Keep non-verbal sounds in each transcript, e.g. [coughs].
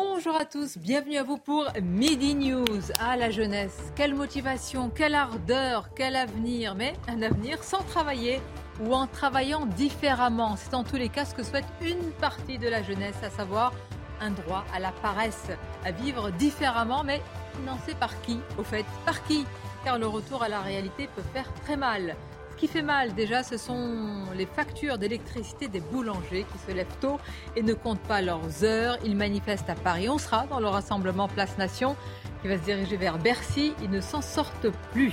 Bonjour à tous, bienvenue à vous pour Midi News. Ah, la jeunesse, quelle motivation, quelle ardeur, quel avenir, mais un avenir sans travailler ou en travaillant différemment. C'est en tous les cas ce que souhaite une partie de la jeunesse, à savoir un droit à la paresse, à vivre différemment, mais financé par qui? Au fait, par qui? Car le retour à la réalité peut faire très mal. Qui fait mal déjà, ce sont les factures d'électricité des boulangers qui se lèvent tôt et ne comptent pas leurs heures. Ils manifestent à Paris. On sera dans le rassemblement Place Nation qui va se diriger vers Bercy. Ils ne s'en sortent plus.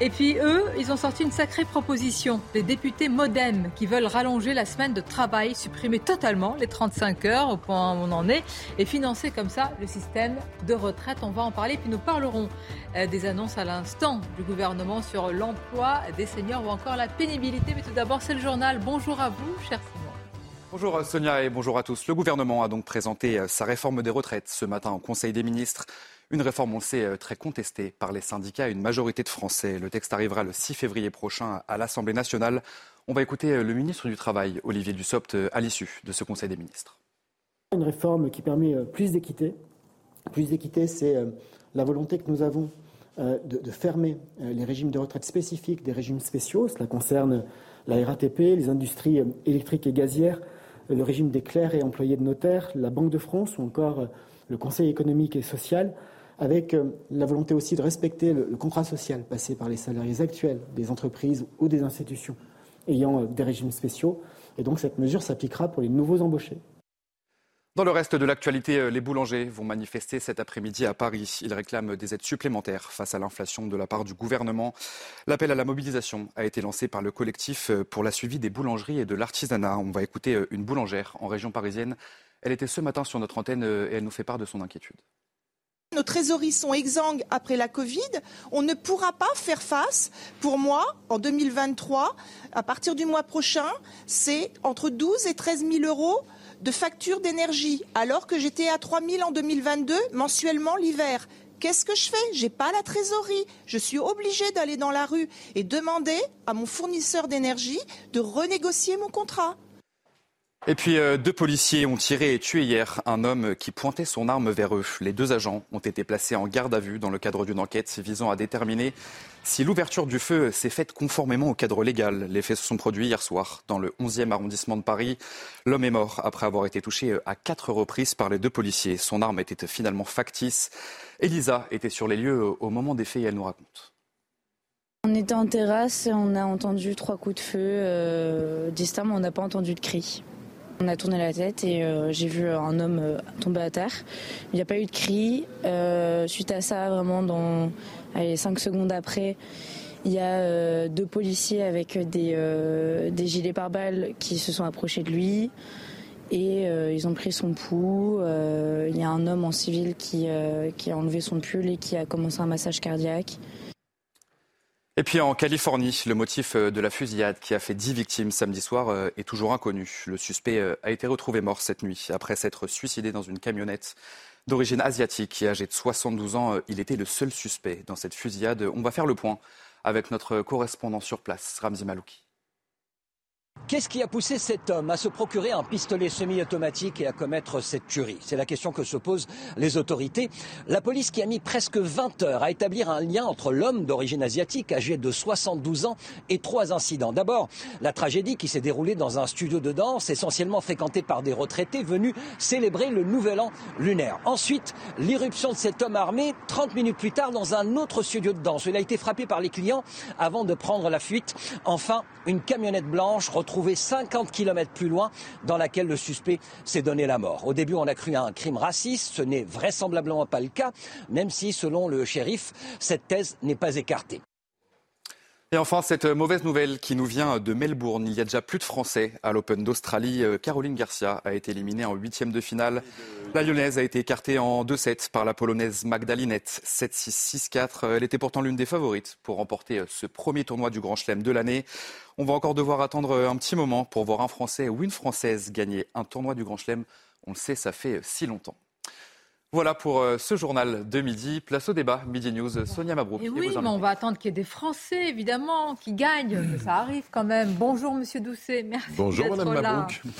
Et puis eux, ils ont sorti une sacrée proposition des députés modem qui veulent rallonger la semaine de travail, supprimer totalement les 35 heures au point où on en est et financer comme ça le système de retraite. On va en parler, puis nous parlerons euh, des annonces à l'instant du gouvernement sur l'emploi des seniors ou encore la pénibilité. Mais tout d'abord, c'est le journal. Bonjour à vous, cher Simon. Bonjour Sonia et bonjour à tous. Le gouvernement a donc présenté euh, sa réforme des retraites ce matin au Conseil des ministres. Une réforme, on le sait, euh, très contestée par les syndicats et une majorité de Français. Le texte arrivera le 6 février prochain à l'Assemblée nationale. On va écouter euh, le ministre du Travail, Olivier Dussopt, euh, à l'issue de ce Conseil des ministres. Une réforme qui permet plus d'équité. Plus d'équité, c'est la volonté que nous avons de, fermer les régimes de retraite spécifiques des régimes spéciaux. Cela concerne la RATP, les industries électriques et gazières, le régime des clercs et employés de notaires, la Banque de France ou encore le Conseil économique et social avec euh, la volonté aussi de respecter le, contrat social passé par les salariés actuels des entreprises ou des institutions ayant euh, des régimes spéciaux. Et donc cette mesure s'appliquera pour les nouveaux embauchés. Dans le reste de l'actualité, euh, les boulangers vont manifester cet après-midi à Paris. Ils réclament des aides supplémentaires face à l'inflation de la part du gouvernement. L'appel à la mobilisation a été lancé par le collectif pour la suivi des boulangeries et de l'artisanat. On va écouter une boulangère en région parisienne. Elle était ce matin sur notre antenne et elle nous fait part de son inquiétude. Nos trésoreries sont exsangues après la Covid. On ne pourra pas faire face. Pour moi, en 2023, à partir du mois prochain, c'est entre 12 et 13 000 euros de facture d'énergie, alors que j'étais à 3 000 en 2022 mensuellement l'hiver. Qu'est-ce que je fais? J'ai pas la trésorerie. Je suis obligée d'aller dans la rue et demander à mon fournisseur d'énergie de renégocier mon contrat. Et puis euh, deux policiers ont tiré et tué hier un homme qui pointait son arme vers eux. Les deux agents ont été placés en garde à vue dans le cadre d'une enquête visant à déterminer si l'ouverture du feu s'est faite conformément au cadre légal. Les faits se sont produits hier soir dans le 11e arrondissement de Paris. L'homme est mort après avoir été touché à quatre reprises par les deux policiers. Son arme était finalement factice. Elisa était sur les lieux au moment des faits et elle nous raconte. On était en terrasse et on a entendu trois coups de feu euh, distincts, mais on n'a pas entendu de cris. On a tourné la tête et euh, j'ai vu un homme euh, tomber à terre. Il n'y a pas eu de cri. Euh, suite à ça, vraiment, dans allez, 5 secondes après, il y a deux policiers avec des, des gilets pare-balles qui se sont approchés de lui et ils ont pris son pouls. Il y a un homme en civil qui, qui a enlevé son pull et qui a commencé un massage cardiaque. Et puis en Californie, le motif euh, de la fusillade qui a fait 10 victimes samedi soir euh, est toujours inconnu. Le suspect euh, a été retrouvé mort cette nuit après s'être suicidé dans une camionnette d'origine asiatique et âgé de 72 ans. Il était le seul suspect dans cette fusillade. On va faire le point avec notre correspondant sur place, Ramzi Malouki. Qu'est-ce qui a poussé cet homme à se procurer un pistolet semi-automatique et à commettre cette tuerie? C'est la question que se posent les autorités. La police qui a mis presque 20 heures à établir un lien entre l'homme d'origine asiatique âgé de 72 ans et trois incidents. D'abord, la tragédie qui s'est déroulée dans un studio de danse essentiellement fréquenté par des retraités venus célébrer le nouvel an lunaire. Ensuite, l'irruption de cet homme armé 30 minutes plus tard dans un autre studio de danse. Il a été frappé par les clients avant de prendre la fuite. Enfin, une camionnette blanche 50 km plus loin dans laquelle le suspect s'est donné la mort. Au début, on a cru à un crime raciste. Ce n'est vraisemblablement pas le cas, même si, selon le shérif, cette thèse n'est pas écartée. Et enfin, cette mauvaise nouvelle qui nous vient de Melbourne. Il y a déjà plus de Français à l'Open d'Australie. Caroline Garcia a été éliminée en huitième de finale. La Lyonnaise a été écartée en 2-7 par la Polonaise Magdalinette. 7-6, 6-4. Elle était pourtant l'une des favorites pour remporter ce premier tournoi du Grand Chelem de l'année. On va encore devoir attendre un petit moment pour voir un Français ou une Française gagner un tournoi du Grand Chelem. On le sait, ça fait si longtemps. Voilà pour euh, ce journal de midi. Place au débat, Midi News, Sonia Mabrouk. Et oui, mais on va attendre qu'il y ait des Français, évidemment, qui gagnent. Mais ça arrive quand même. Bonjour, Monsieur Doucet. Merci. Bonjour, Madame Mabrouk. [laughs]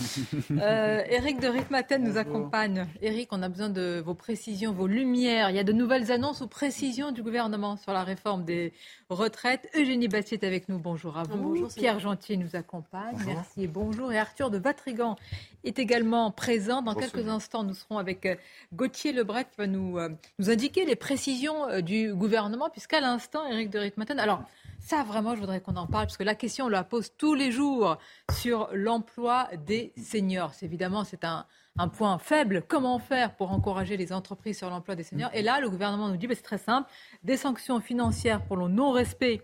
Euh, Eric de Ritmaten nous accompagne. Eric, on a besoin de vos précisions, vos lumières. Il y a de nouvelles annonces ou précisions du gouvernement sur la réforme des retraites. Eugénie Bastier est avec nous. Bonjour à vous. Bonjour, Pierre Gentil nous accompagne. Merci et bonjour. Et Arthur de Vatrigan est également présent. Dans quelques instants, nous serons avec euh, Gauthier Lebret qui va nous, euh, nous indiquer les précisions euh, du gouvernement, puisqu'à l'instant, Éric de Ritmaten, alors ça vraiment, je voudrais qu'on en parle, parce que la question, on la pose tous les jours sur l'emploi des seniors. évidemment, c'est un, un, point faible. Comment faire pour encourager les entreprises sur l'emploi des seniors? Et là, le gouvernement nous dit, bah, c'est très simple, des sanctions financières pour le non-respect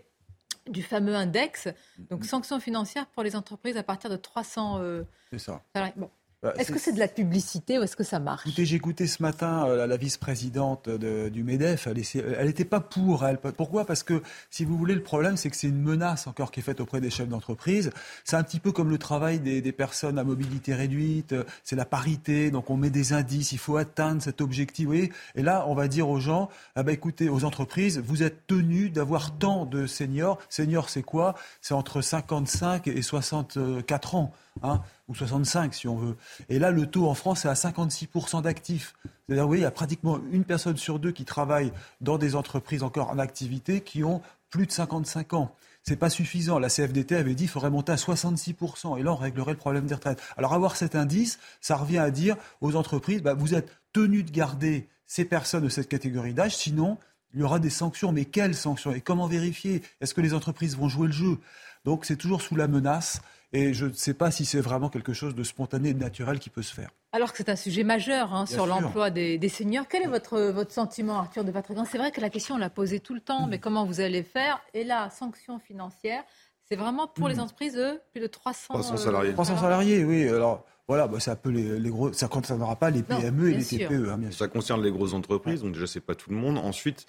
du fameux index. Donc, sanctions financières pour les entreprises à partir de 300 euh, C'est ça. Bon. Bah, est-ce que c'est de la publicité ou est-ce que ça marche? Écoutez, j'ai écouté ce matin euh, la, vice-présidente du MEDEF. Elle n'était pas pour elle. Pourquoi? Parce que, si vous voulez, le problème, c'est que c'est une menace encore qui est faite auprès des chefs d'entreprise. C'est un petit peu comme le travail des, personnes à mobilité réduite. C'est la parité. Donc, on met des indices. Il faut atteindre cet objectif. et là, on va dire aux gens, ah ben, écoutez, aux entreprises, vous êtes tenus d'avoir tant de seniors. Seniors, c'est quoi? C'est entre 55 et 64 ans. Hein, ou 65 si on veut. Et là, le taux en France est à 56% d'actifs. C'est-à-dire, oui, il y a pratiquement une personne sur deux qui travaille dans des entreprises encore en activité qui ont plus de 55 ans. C'est pas suffisant. La CFDT avait dit qu'il faudrait monter à 66%. Et là, on réglerait le problème des retraites. Alors, avoir cet indice, ça revient à dire aux entreprises, bah, vous êtes tenus de garder ces personnes de cette catégorie d'âge, sinon, il y aura des sanctions. Mais quelles sanctions? Et comment vérifier? Est-ce que les entreprises vont jouer le jeu? Donc, c'est toujours sous la menace. Et je ne sais pas si c'est vraiment quelque chose de spontané et de naturel qui peut se faire. Alors que c'est un sujet majeur hein, sur l'emploi des, seniors. Quel est votre, votre sentiment, Arthur de Vatrigan? C'est vrai que la question, on l'a posée tout le temps, mais comment vous allez faire? Et la sanction financière, c'est vraiment pour les hmm. entreprises de plus de 300, 300 salariés. 300 salariés, oui. Alors, voilà, bah, ça, peut les, les gros, ça ne concernera pas les PME et les TPE. Hein, ça concerne les grosses entreprises, donc déjà, ce n'est pas tout le monde. Ensuite,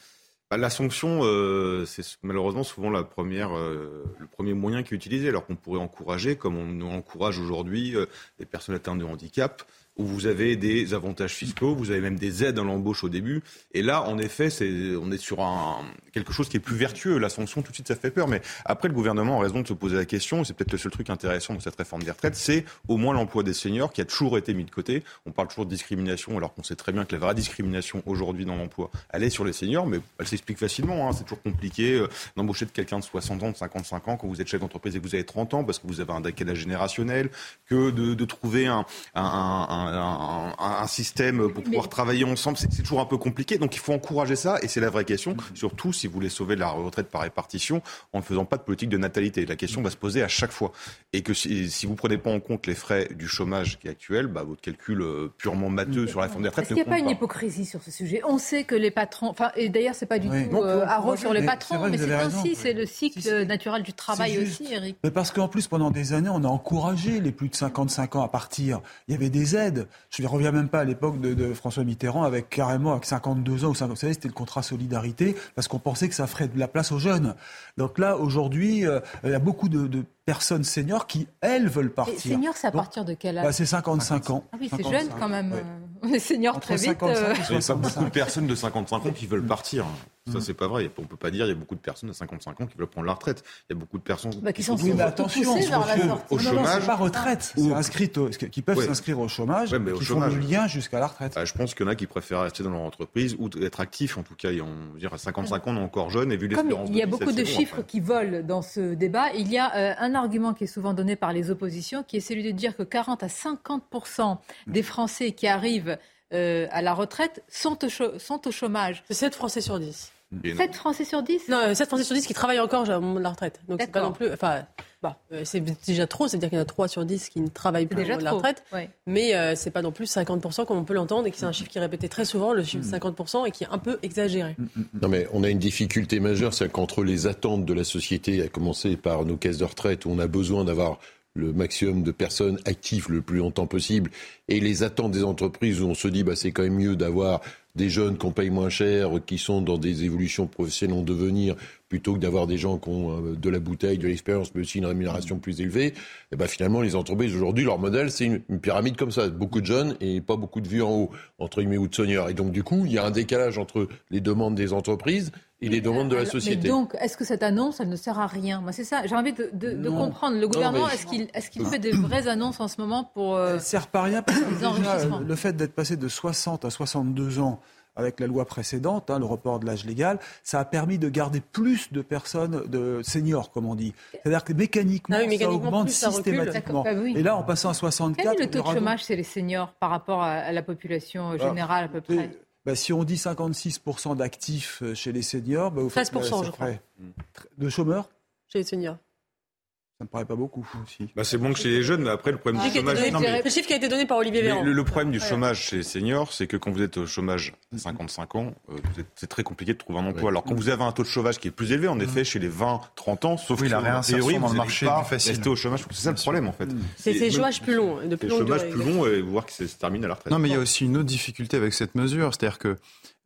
bah, la sanction, euh, c'est malheureusement souvent la première, euh, le premier moyen qui est utilisé, alors qu'on pourrait encourager, comme on encourage aujourd'hui euh, les personnes atteintes de handicap, où vous avez des avantages fiscaux, vous avez même des aides à l'embauche au début. Et là, en effet, c'est, on est sur un, quelque chose qui est plus vertueux. La sanction, tout de suite, ça fait peur. Mais après, le gouvernement a raison de se poser la question, c'est peut-être le seul truc intéressant de cette réforme des retraites, c'est au moins l'emploi des seniors qui a toujours été mis de côté. On parle toujours de discrimination, alors qu'on sait très bien que la vraie discrimination aujourd'hui dans l'emploi, elle est sur les seniors, mais elle s'explique facilement. Hein. C'est toujours compliqué euh, d'embaucher de quelqu'un de 60 ans, de 55 ans, quand vous êtes chef d'entreprise et que vous avez 30 ans, parce que vous avez un décalage générationnel, que de, de trouver un, un un, système pour pouvoir travailler ensemble, c'est toujours un peu compliqué. Donc il faut encourager ça, et c'est la vraie question. Mm-hmm. Surtout si vous voulez sauver la retraite par répartition en ne faisant pas de politique de natalité. La question va se poser à chaque fois. Et que si, si vous ne prenez pas en compte les frais du chômage qui est actuel, bah, votre calcul euh, purement matheux sur la forme des retraites. Est-ce qu'il n'y a pas, une hypocrisie sur ce sujet? On sait que les patrons, enfin, et d'ailleurs, c'est pas du tout euh, à sur les patrons, mais c'est ainsi, c'est le cycle naturel du travail aussi, Eric. Mais parce qu'en plus, pendant des années, on a encouragé les plus de 55 ans à partir. Il y avait des aides. Je ne reviens même pas à l'époque de, François Mitterrand, avec carrément avec 52 ans ou 50, vous savez, c'était le contrat solidarité, parce qu'on pensait que ça ferait de la place aux jeunes. Donc là, aujourd'hui, euh, il y a beaucoup de, personnes seniors qui, elles, veulent partir. Et seniors, c'est à partir de quel âge? bah, C'est 55 ans. Ah oui, c'est jeune quand même. On est seniors très vite. Euh. Il y a pas beaucoup de personnes de 55 ans qui veulent partir. Ça, c'est pas vrai. On peut pas dire il y a beaucoup de personnes de 55 ans qui veulent prendre la retraite. Il y a beaucoup de personnes bah, qui sont oui, mais attention, au chômage. pas retraite, c'est inscrit qui peuvent s'inscrire au chômage, mais au qui chômage. font le lien jusqu'à la retraite. Ah, je pense qu'il y en a qui préfèrent rester dans leur entreprise ou être actifs. En tout cas, on, dire, à 55 ans, on est encore jeune et vu l'espérance Il y a beaucoup de chiffres qui volent dans ce débat. Il y a euh, un argument qui est souvent donné par les oppositions, qui est celui de dire que 40 à 50% des Français qui arrivent euh, à la retraite sont au, sont au chômage. C'est 7 Français sur 10. 7 Français sur 10 Non, 7 Français sur 10 qui travaillent encore au moment de la retraite. Donc c'est pas non plus. Enfin, bah, c'est déjà trop, c'est-à-dire qu'il y en a 3 sur 10 qui ne travaillent plus au moment de la retraite. Mais euh, c'est pas non plus 50% comme on peut l'entendre et c'est un chiffre qui est répété très souvent, le chiffre de 50% et qui est un peu exagéré. Non mais on a une difficulté majeure, c'est qu'entre les attentes de la société, à commencer par nos caisses de retraite où on a besoin d'avoir le maximum de personnes actives le plus longtemps possible et les attentes des entreprises où on se dit bah c'est quand même mieux d'avoir des jeunes qu'on paye moins cher, qui sont dans des évolutions professionnelles en devenir, plutôt que d'avoir des gens qui ont euh, de la bouteille, de l'expérience, mais aussi une rémunération plus élevée, et eh ben finalement, les entreprises aujourd'hui, leur modèle, c'est une, pyramide comme ça. Beaucoup de jeunes et pas beaucoup de vues en haut, entre guillemets, ou de seniors. Et donc, du coup, il y a un décalage entre les demandes des entreprises et les demandes de la société. Mais donc, est-ce que cette annonce, elle ne sert à rien Moi, c'est ça. J'ai envie de, de, comprendre. Le gouvernement, est-ce qu'il est fait des vraies annonces en ce moment pour. Euh, elle ne sert pas à rien parce que le fait d'être passé de 60 à 62 ans avec la loi précédente, hein, le report de l'âge légal, ça a permis de garder plus de personnes de seniors, comme on dit. C'est-à-dire que mécaniquement, ah ça augmente systématiquement. Bah Et là, en passant à 64... Quel est le taux de chômage chez les seniors par rapport à la population ah, générale à peu près? Bah, si on dit 56% d'actifs euh, chez les seniors, bah, vous 13%, je crois. De chômeurs? Chez les seniors. Ça me paraît pas beaucoup aussi. Bah c'est bon que chez les jeunes, mais après le problème du chômage. le chiffre qui a été donné par Olivier Véran. Le, problème du chômage chez les seniors, c'est que quand vous êtes au chômage à 55 ans, euh, c'est très compliqué de trouver un emploi. Alors quand vous avez un taux de chômage qui est plus élevé, en effet, chez les 20-30 ans, sauf oui, que la réinsertion dans le marché pas facile. Rester au chômage, c'est ça le problème en fait. C'est le chômage plus long, de plus long. chômage plus long et voir que ça se termine à la retraite. Non, mais il y a aussi une autre difficulté avec cette mesure, c'est-à-dire que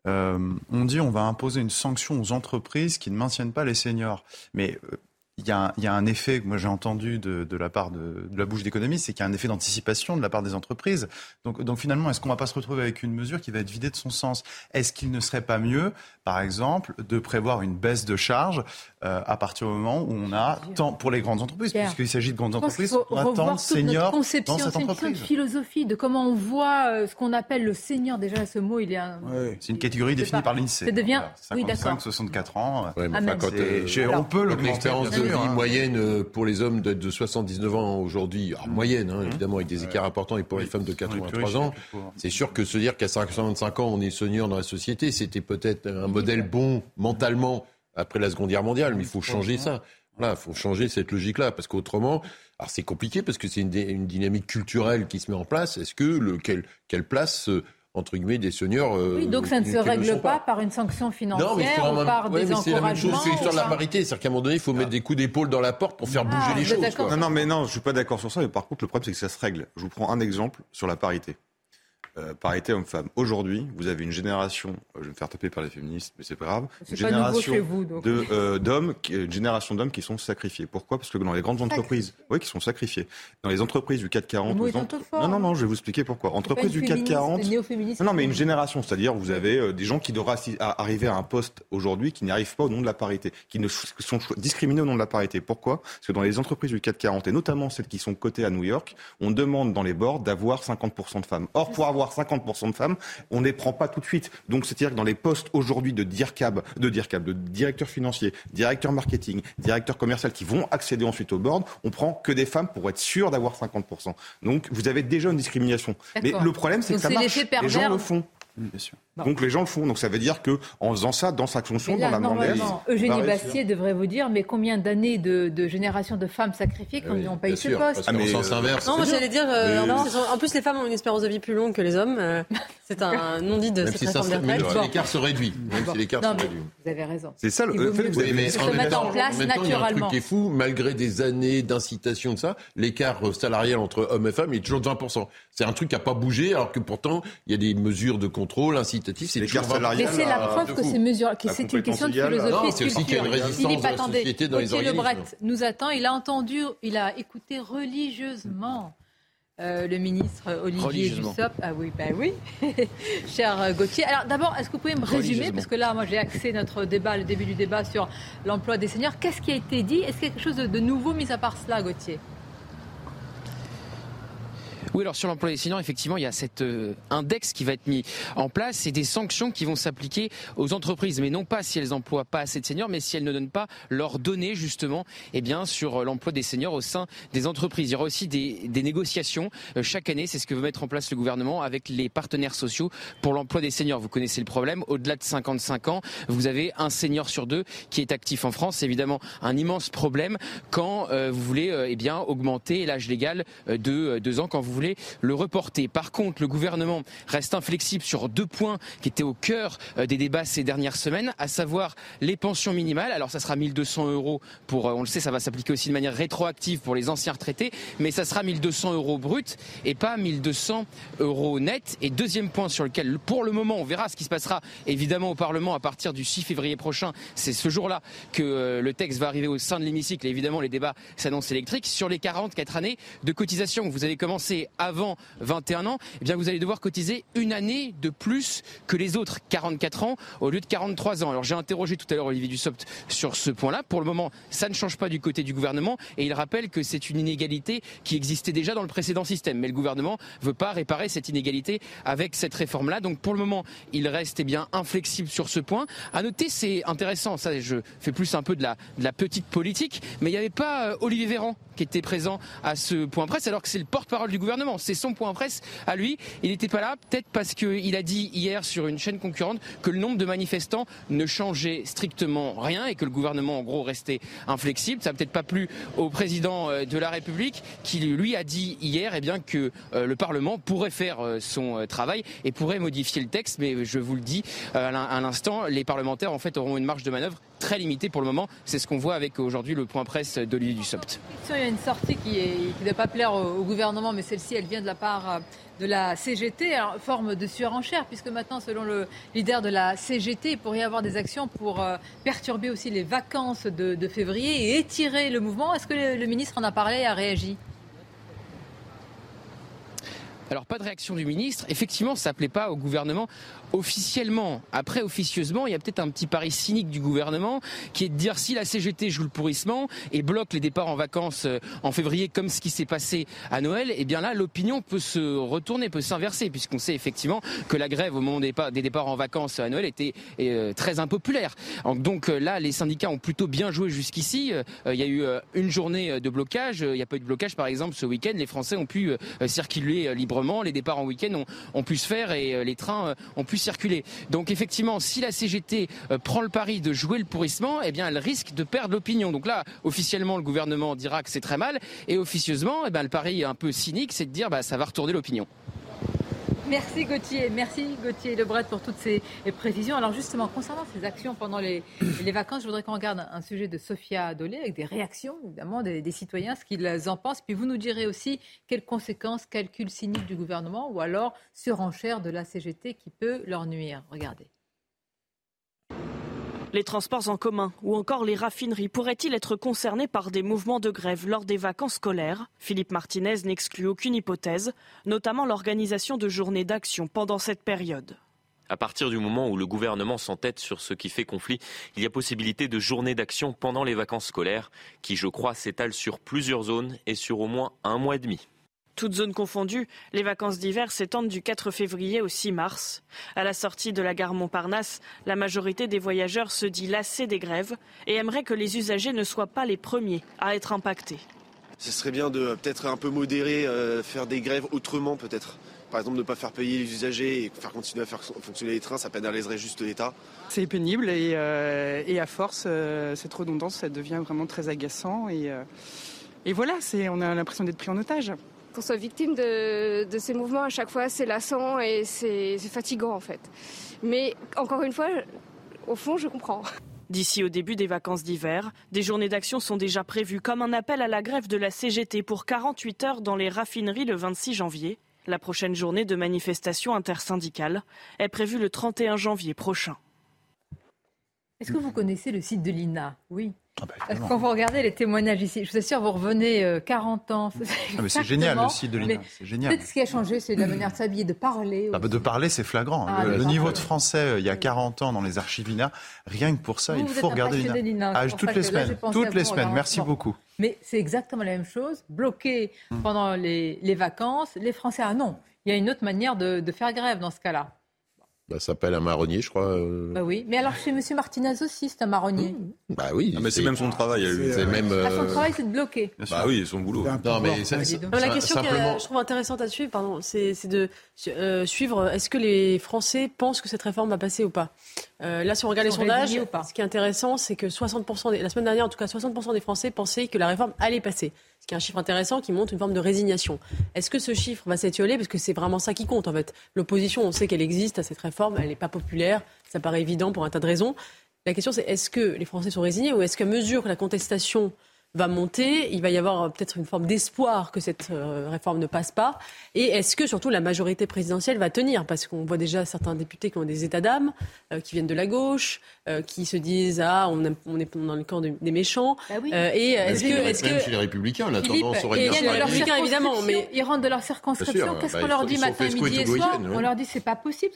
euh, on dit on va imposer une sanction aux entreprises qui ne maintiennent pas les seniors. Mais euh, il y, a, il y, a, un effet que moi j'ai entendu de, de, la part de, de la bouche d'économie, c'est qu'il y a un effet d'anticipation de la part des entreprises. Donc, donc finalement, est-ce qu'on ne va pas se retrouver avec une mesure qui va être vidée de son sens? Est-ce qu'il ne serait pas mieux, par exemple, de prévoir une baisse de charges euh, à partir du moment où on a tant pour les grandes entreprises, puisqu'il s'agit de grandes entreprises, on a tant de seniors dans cette entreprise. C'est une philosophie de comment on voit euh, ce qu'on appelle le senior. Déjà, ce mot, il est un... C'est une catégorie définie par l'INSEE. Ça devient... Voilà, 55, 64 ans. Ouais, enfin, quand, euh, on peut l'expérience de vie hein. moyenne euh, pour les hommes de, de 79 ans aujourd'hui, mmh. moyenne, hein, mmh. évidemment, avec des écarts importants, et pour les femmes de 83 ans, c'est sûr que se dire qu'à 55 ans, on est senior dans la société, c'était peut-être un modèle bon mentalement après la Seconde Guerre mondiale, mais il faut changer ça. il faut changer cette logique-là, parce qu'autrement, alors c'est compliqué parce que c'est une, une, dynamique culturelle qui se met en place. Est-ce que le, quelle, quelle place euh, entre guillemets des seniors. Euh, oui, donc ça ne se règle pas, par une sanction financière non, mais ou par des encouragements. C'est la même chose que l'histoire de la parité, c'est-à-dire qu'à un moment donné, il faut mettre des coups d'épaule dans la porte pour faire bouger ah, les choses. Non, non, mais non, je suis pas d'accord sur ça. Mais par contre, le problème, c'est que ça se règle. Je vous prends un exemple sur la parité. Euh, parité homme-femme. Aujourd'hui, vous avez une génération, euh, je vais me faire taper par les féministes, mais c'est pas grave, une génération de euh, d'hommes, une génération d'hommes qui sont sacrifiés. Pourquoi? Parce que dans les grandes entreprises, oui, qui sont sacrifiés. Dans les entreprises du 440, non, non, non, je vais vous expliquer pourquoi. Entreprises du 440, non, non, mais une génération, c'est-à-dire vous avez des gens qui devraient arriver à un poste aujourd'hui qui n'y arrivent pas au nom de la parité, qui ne sont discriminés au nom de la parité. Pourquoi? Parce que dans les entreprises du 440 et notamment celles qui sont cotées à New York, on demande dans les boards d'avoir 50% de femmes. Or, pour avoir 50% de femmes, on ne les prend pas tout de suite. Donc c'est-à-dire que dans les postes aujourd'hui de DIRCAB, de DIRCAB, de directeur financier, directeur marketing, directeur commercial qui vont accéder ensuite au board, on prend que des femmes pour être sûr d'avoir 50%. Donc vous avez déjà une discrimination. Mais le problème c'est que ça marche. Les gens le font. Bien sûr. Donc les gens le font. Donc ça veut dire que en faisant ça dans sa fonction, dans la normalement, Eugénie Bastier devrait vous dire, mais combien d'années de, de génération de femmes sacrifiées qui n'ont pas eu ce poste ah, mais sens inverse. Non, j'allais dire. Euh, en plus, les femmes ont une espérance de vie plus longue que les hommes. Euh, c'est un non-dit de cette si réforme l'écart se réduit. l'écart se réduit. Vous avez raison. C'est ça le fait. Vous mais en même temps, en place naturellement. Il y a un truc qui est fou, malgré des années d'incitation de ça, l'écart salarial entre hommes et femmes est toujours de 20%. C'est un truc qui n'a pas bougé, alors que pourtant, il y a des mesures de contrôle incitatives. C'est toujours mais c'est la preuve que ces mesures, que c'est une question de philosophie. C'est aussi qu'il y a une résistance de la société dans les organismes. Lebret nous attend. Il a entendu, il a écouté religieusement. Euh, le ministre Olivier Dussopt. Ah oui, ben oui, [laughs] cher Gauthier. Alors d'abord, est-ce que vous pouvez me résumer, parce que là, moi j'ai axé notre débat, le début du débat sur l'emploi des seniors. Qu'est-ce qui a été dit? Est-ce qu'il y a quelque chose de nouveau mis à part cela, Gauthier? Oui, alors sur l'emploi des seniors, effectivement, il y a cet euh, index qui va être mis en place et des sanctions qui vont s'appliquer aux entreprises, mais non pas si elles emploient pas assez de seniors, mais si elles ne donnent pas leurs données justement, eh bien sur euh, l'emploi des seniors au sein des entreprises. Il y aura aussi des, des négociations euh, chaque année, c'est ce que veut mettre en place le gouvernement avec les partenaires sociaux pour l'emploi des seniors. Vous connaissez le problème, au-delà de 55 ans, vous avez un senior sur deux qui est actif en France. C'est évidemment un immense problème quand vous voulez eh bien augmenter l'âge légal de deux ans quand vous le reporter. Par contre, le gouvernement reste inflexible sur deux points qui étaient au cœur euh, des débats ces dernières semaines, à savoir les pensions minimales. Alors ça sera 1200 euros pour, euh, on le sait, ça va s'appliquer aussi de manière rétroactive pour les anciens retraités, mais ça sera 1200 euros brut et pas 1200 euros net. Et deuxième point sur lequel, pour le moment, on verra ce qui se passera évidemment au Parlement à partir du 6 février prochain. C'est ce jour-là que euh, le texte va arriver au sein de l'hémicycle. Évidemment, les débats s'annoncent électriques sur les 44 années de cotisation. Vous avez commencé avant 21 ans, eh bien vous allez devoir cotiser une année de plus que les autres 44 ans au lieu de 43 ans. Alors j'ai interrogé tout à l'heure Olivier Dussopt sur ce point-là. Pour le moment, ça ne change pas du côté du gouvernement et il rappelle que c'est une inégalité qui existait déjà dans le précédent système. Mais le gouvernement ne veut pas réparer cette inégalité avec cette réforme-là. Donc pour le moment, il reste eh bien inflexible sur ce point. À noter, c'est intéressant, ça je fais plus un peu de la, de la petite politique, mais il n'y avait pas euh, Olivier Véran qui était présent à ce point presse alors que c'est le porte-parole du gouvernement. C'est son point presse à lui. Il n'était pas là, peut-être parce qu'il a dit hier sur une chaîne concurrente que le nombre de manifestants ne changeait strictement rien et que le gouvernement, en gros, restait inflexible. Ça n'a peut-être pas plu au président euh, de la République qui, lui, a dit hier eh que euh, le Parlement pourrait faire euh, son travail et pourrait modifier le texte. Mais je vous le dis à l'instant, les parlementaires, en fait, auront une marge de manœuvre très limitée pour le moment. C'est ce qu'on voit avec aujourd'hui le point presse d'Olivier Dussopt. Il y a une sortie qui ne doit pas plaire au gouvernement, mais celle-ci, elle vient de la part euh, de la CGT, forme de surenchère, puisque maintenant, selon le leader de la CGT, il pourrait y avoir des actions pour euh, perturber aussi les vacances de, février et étirer le mouvement. Est-ce que le, ministre en a parlé et a réagi? Alors pas de réaction du ministre. Effectivement, ça ne plaît pas au gouvernement officiellement. Après, officieusement, il y a peut-être un petit pari cynique du gouvernement qui est de dire si la CGT joue le pourrissement et bloque les départs en vacances euh, en février comme ce qui s'est passé à Noël, eh bien là, l'opinion peut se retourner, peut s'inverser puisqu'on sait effectivement que la grève au moment des départs en vacances à Noël était euh, très impopulaire. Donc euh, là, les syndicats ont plutôt bien joué jusqu'ici. Il y a eu une journée de blocage. Il n'y a pas eu de blocage, par exemple, ce week-end. Les Français ont pu circuler librement. Les départs en week-end ont, pu se faire et les trains ont pu circuler. Donc effectivement, si la CGT euh, prend le pari de jouer le pourrissement, eh bien elle risque de perdre l'opinion. Donc là, officiellement, le gouvernement dira que c'est très mal, et officieusement, eh bien, le pari un peu cynique, c'est de dire bah ça va retourner l'opinion. Merci Gauthier, merci Gauthier Lebret pour toutes ces précisions. Alors justement, concernant ces actions pendant les, vacances, je voudrais qu'on regarde un sujet de Sophia Dolé avec des réactions évidemment des, citoyens, ce qu'ils en pensent. Puis vous nous direz aussi quelles conséquences, calcul cynique du gouvernement ou alors surenchère de la CGT qui peut leur nuire. Regardez. Les transports en commun ou encore les raffineries pourraient-ils être concernés par des mouvements de grève lors des vacances scolaires? Philippe Martinez n'exclut aucune hypothèse, notamment l'organisation de journées d'action pendant cette période. À partir du moment où le gouvernement s'entête sur ce qui fait conflit, il y a possibilité de journées d'action pendant les vacances scolaires, qui je crois s'étalent sur plusieurs zones et sur au moins un mois et demi. Toutes zones confondues, les vacances d'hiver s'étendent du 4 février au 6 mars. À la sortie de la gare Montparnasse, la majorité des voyageurs se dit lassés des grèves et aimerait que les usagers ne soient pas les premiers à être impactés. Ce serait bien de peut-être un peu modérer, euh, faire des grèves autrement peut-être. Par exemple, ne pas faire payer les usagers et faire continuer à faire fonctionner les trains, ça pénaliserait juste l'État. C'est pénible et, euh, à force, euh, cette redondance, ça devient vraiment très agaçant. Et, et voilà, on a l'impression d'être pris en otage qu'on soit victime de, ces mouvements à chaque fois, c'est lassant et c'est fatigant en fait. Mais encore une fois, au fond, je comprends. D'ici au début des vacances d'hiver, des journées d'action sont déjà prévues comme un appel à la grève de la CGT pour 48 heures dans les raffineries le 26 janvier. La prochaine journée de manifestation intersyndicale est prévue le 31 janvier prochain. Est-ce que vous connaissez le site de l'INA? Oui. Ah bah, quand vous regardez les témoignages ici, je vous assure, vous revenez 40 euh, ans. Ah, c'est génial le site de l'INA. C'est génial. Peut-être ce qui a changé, c'est la manière de s'habiller, de parler. Ah bah, de parler, c'est flagrant. Ah, le, niveau de français, euh, il y a 40 ans dans les archives l'INA, rien que pour ça, il faut regarder l'INA. toutes les semaines. toutes les semaines. Merci beaucoup. Mais c'est exactement la même chose. Bloqué hum. pendant les, vacances, les Français, ah non, il y a une autre manière de faire grève dans ce cas-là. Bah, ça s'appelle un marronnier, je crois. Euh. Bah oui, mais alors chez M. Martinez aussi, c'est un marronnier. Mmh. Bah oui. Ah, mais c'est même son travail. C'est même. Ah, son travail, c'est de bloquer. Bah oui, son boulot. Non, mais la question que je trouve intéressante à suivre, pardon, c'est de euh, suivre. Est-ce que les Français pensent que cette réforme va passer ou pas? Euh, Là, si on regarde les sondages, ce qui est intéressant, c'est que 60 la semaine dernière, en tout cas, 60 des Français pensaient que la réforme allait passer ce qui est un chiffre intéressant qui montre une forme de résignation. Est-ce que ce chiffre va s'étioler? Parce que c'est vraiment ça qui compte en fait. L'opposition, on sait qu'elle existe à cette réforme, elle n'est pas populaire, ça paraît évident pour un tas de raisons. La question c'est est-ce que les Français sont résignés ou est-ce qu'à mesure que la contestation va monter. Il va y avoir euh, peut-être une forme d'espoir que cette euh, réforme ne passe pas. Et est-ce que surtout la majorité présidentielle va tenir? Parce qu'on voit déjà certains députés qui ont des états d'âme, euh, qui viennent de la gauche, qui se disent ah on, est dans le camp des méchants. Bah et est-ce que, est que chez les républicains la tendance aurait bien. Républicains évidemment, mais ils rentrent de leur circonscription. Qu'est-ce bah, qu'on leur dit matin, midi et soir? On leur dit c'est pas possible,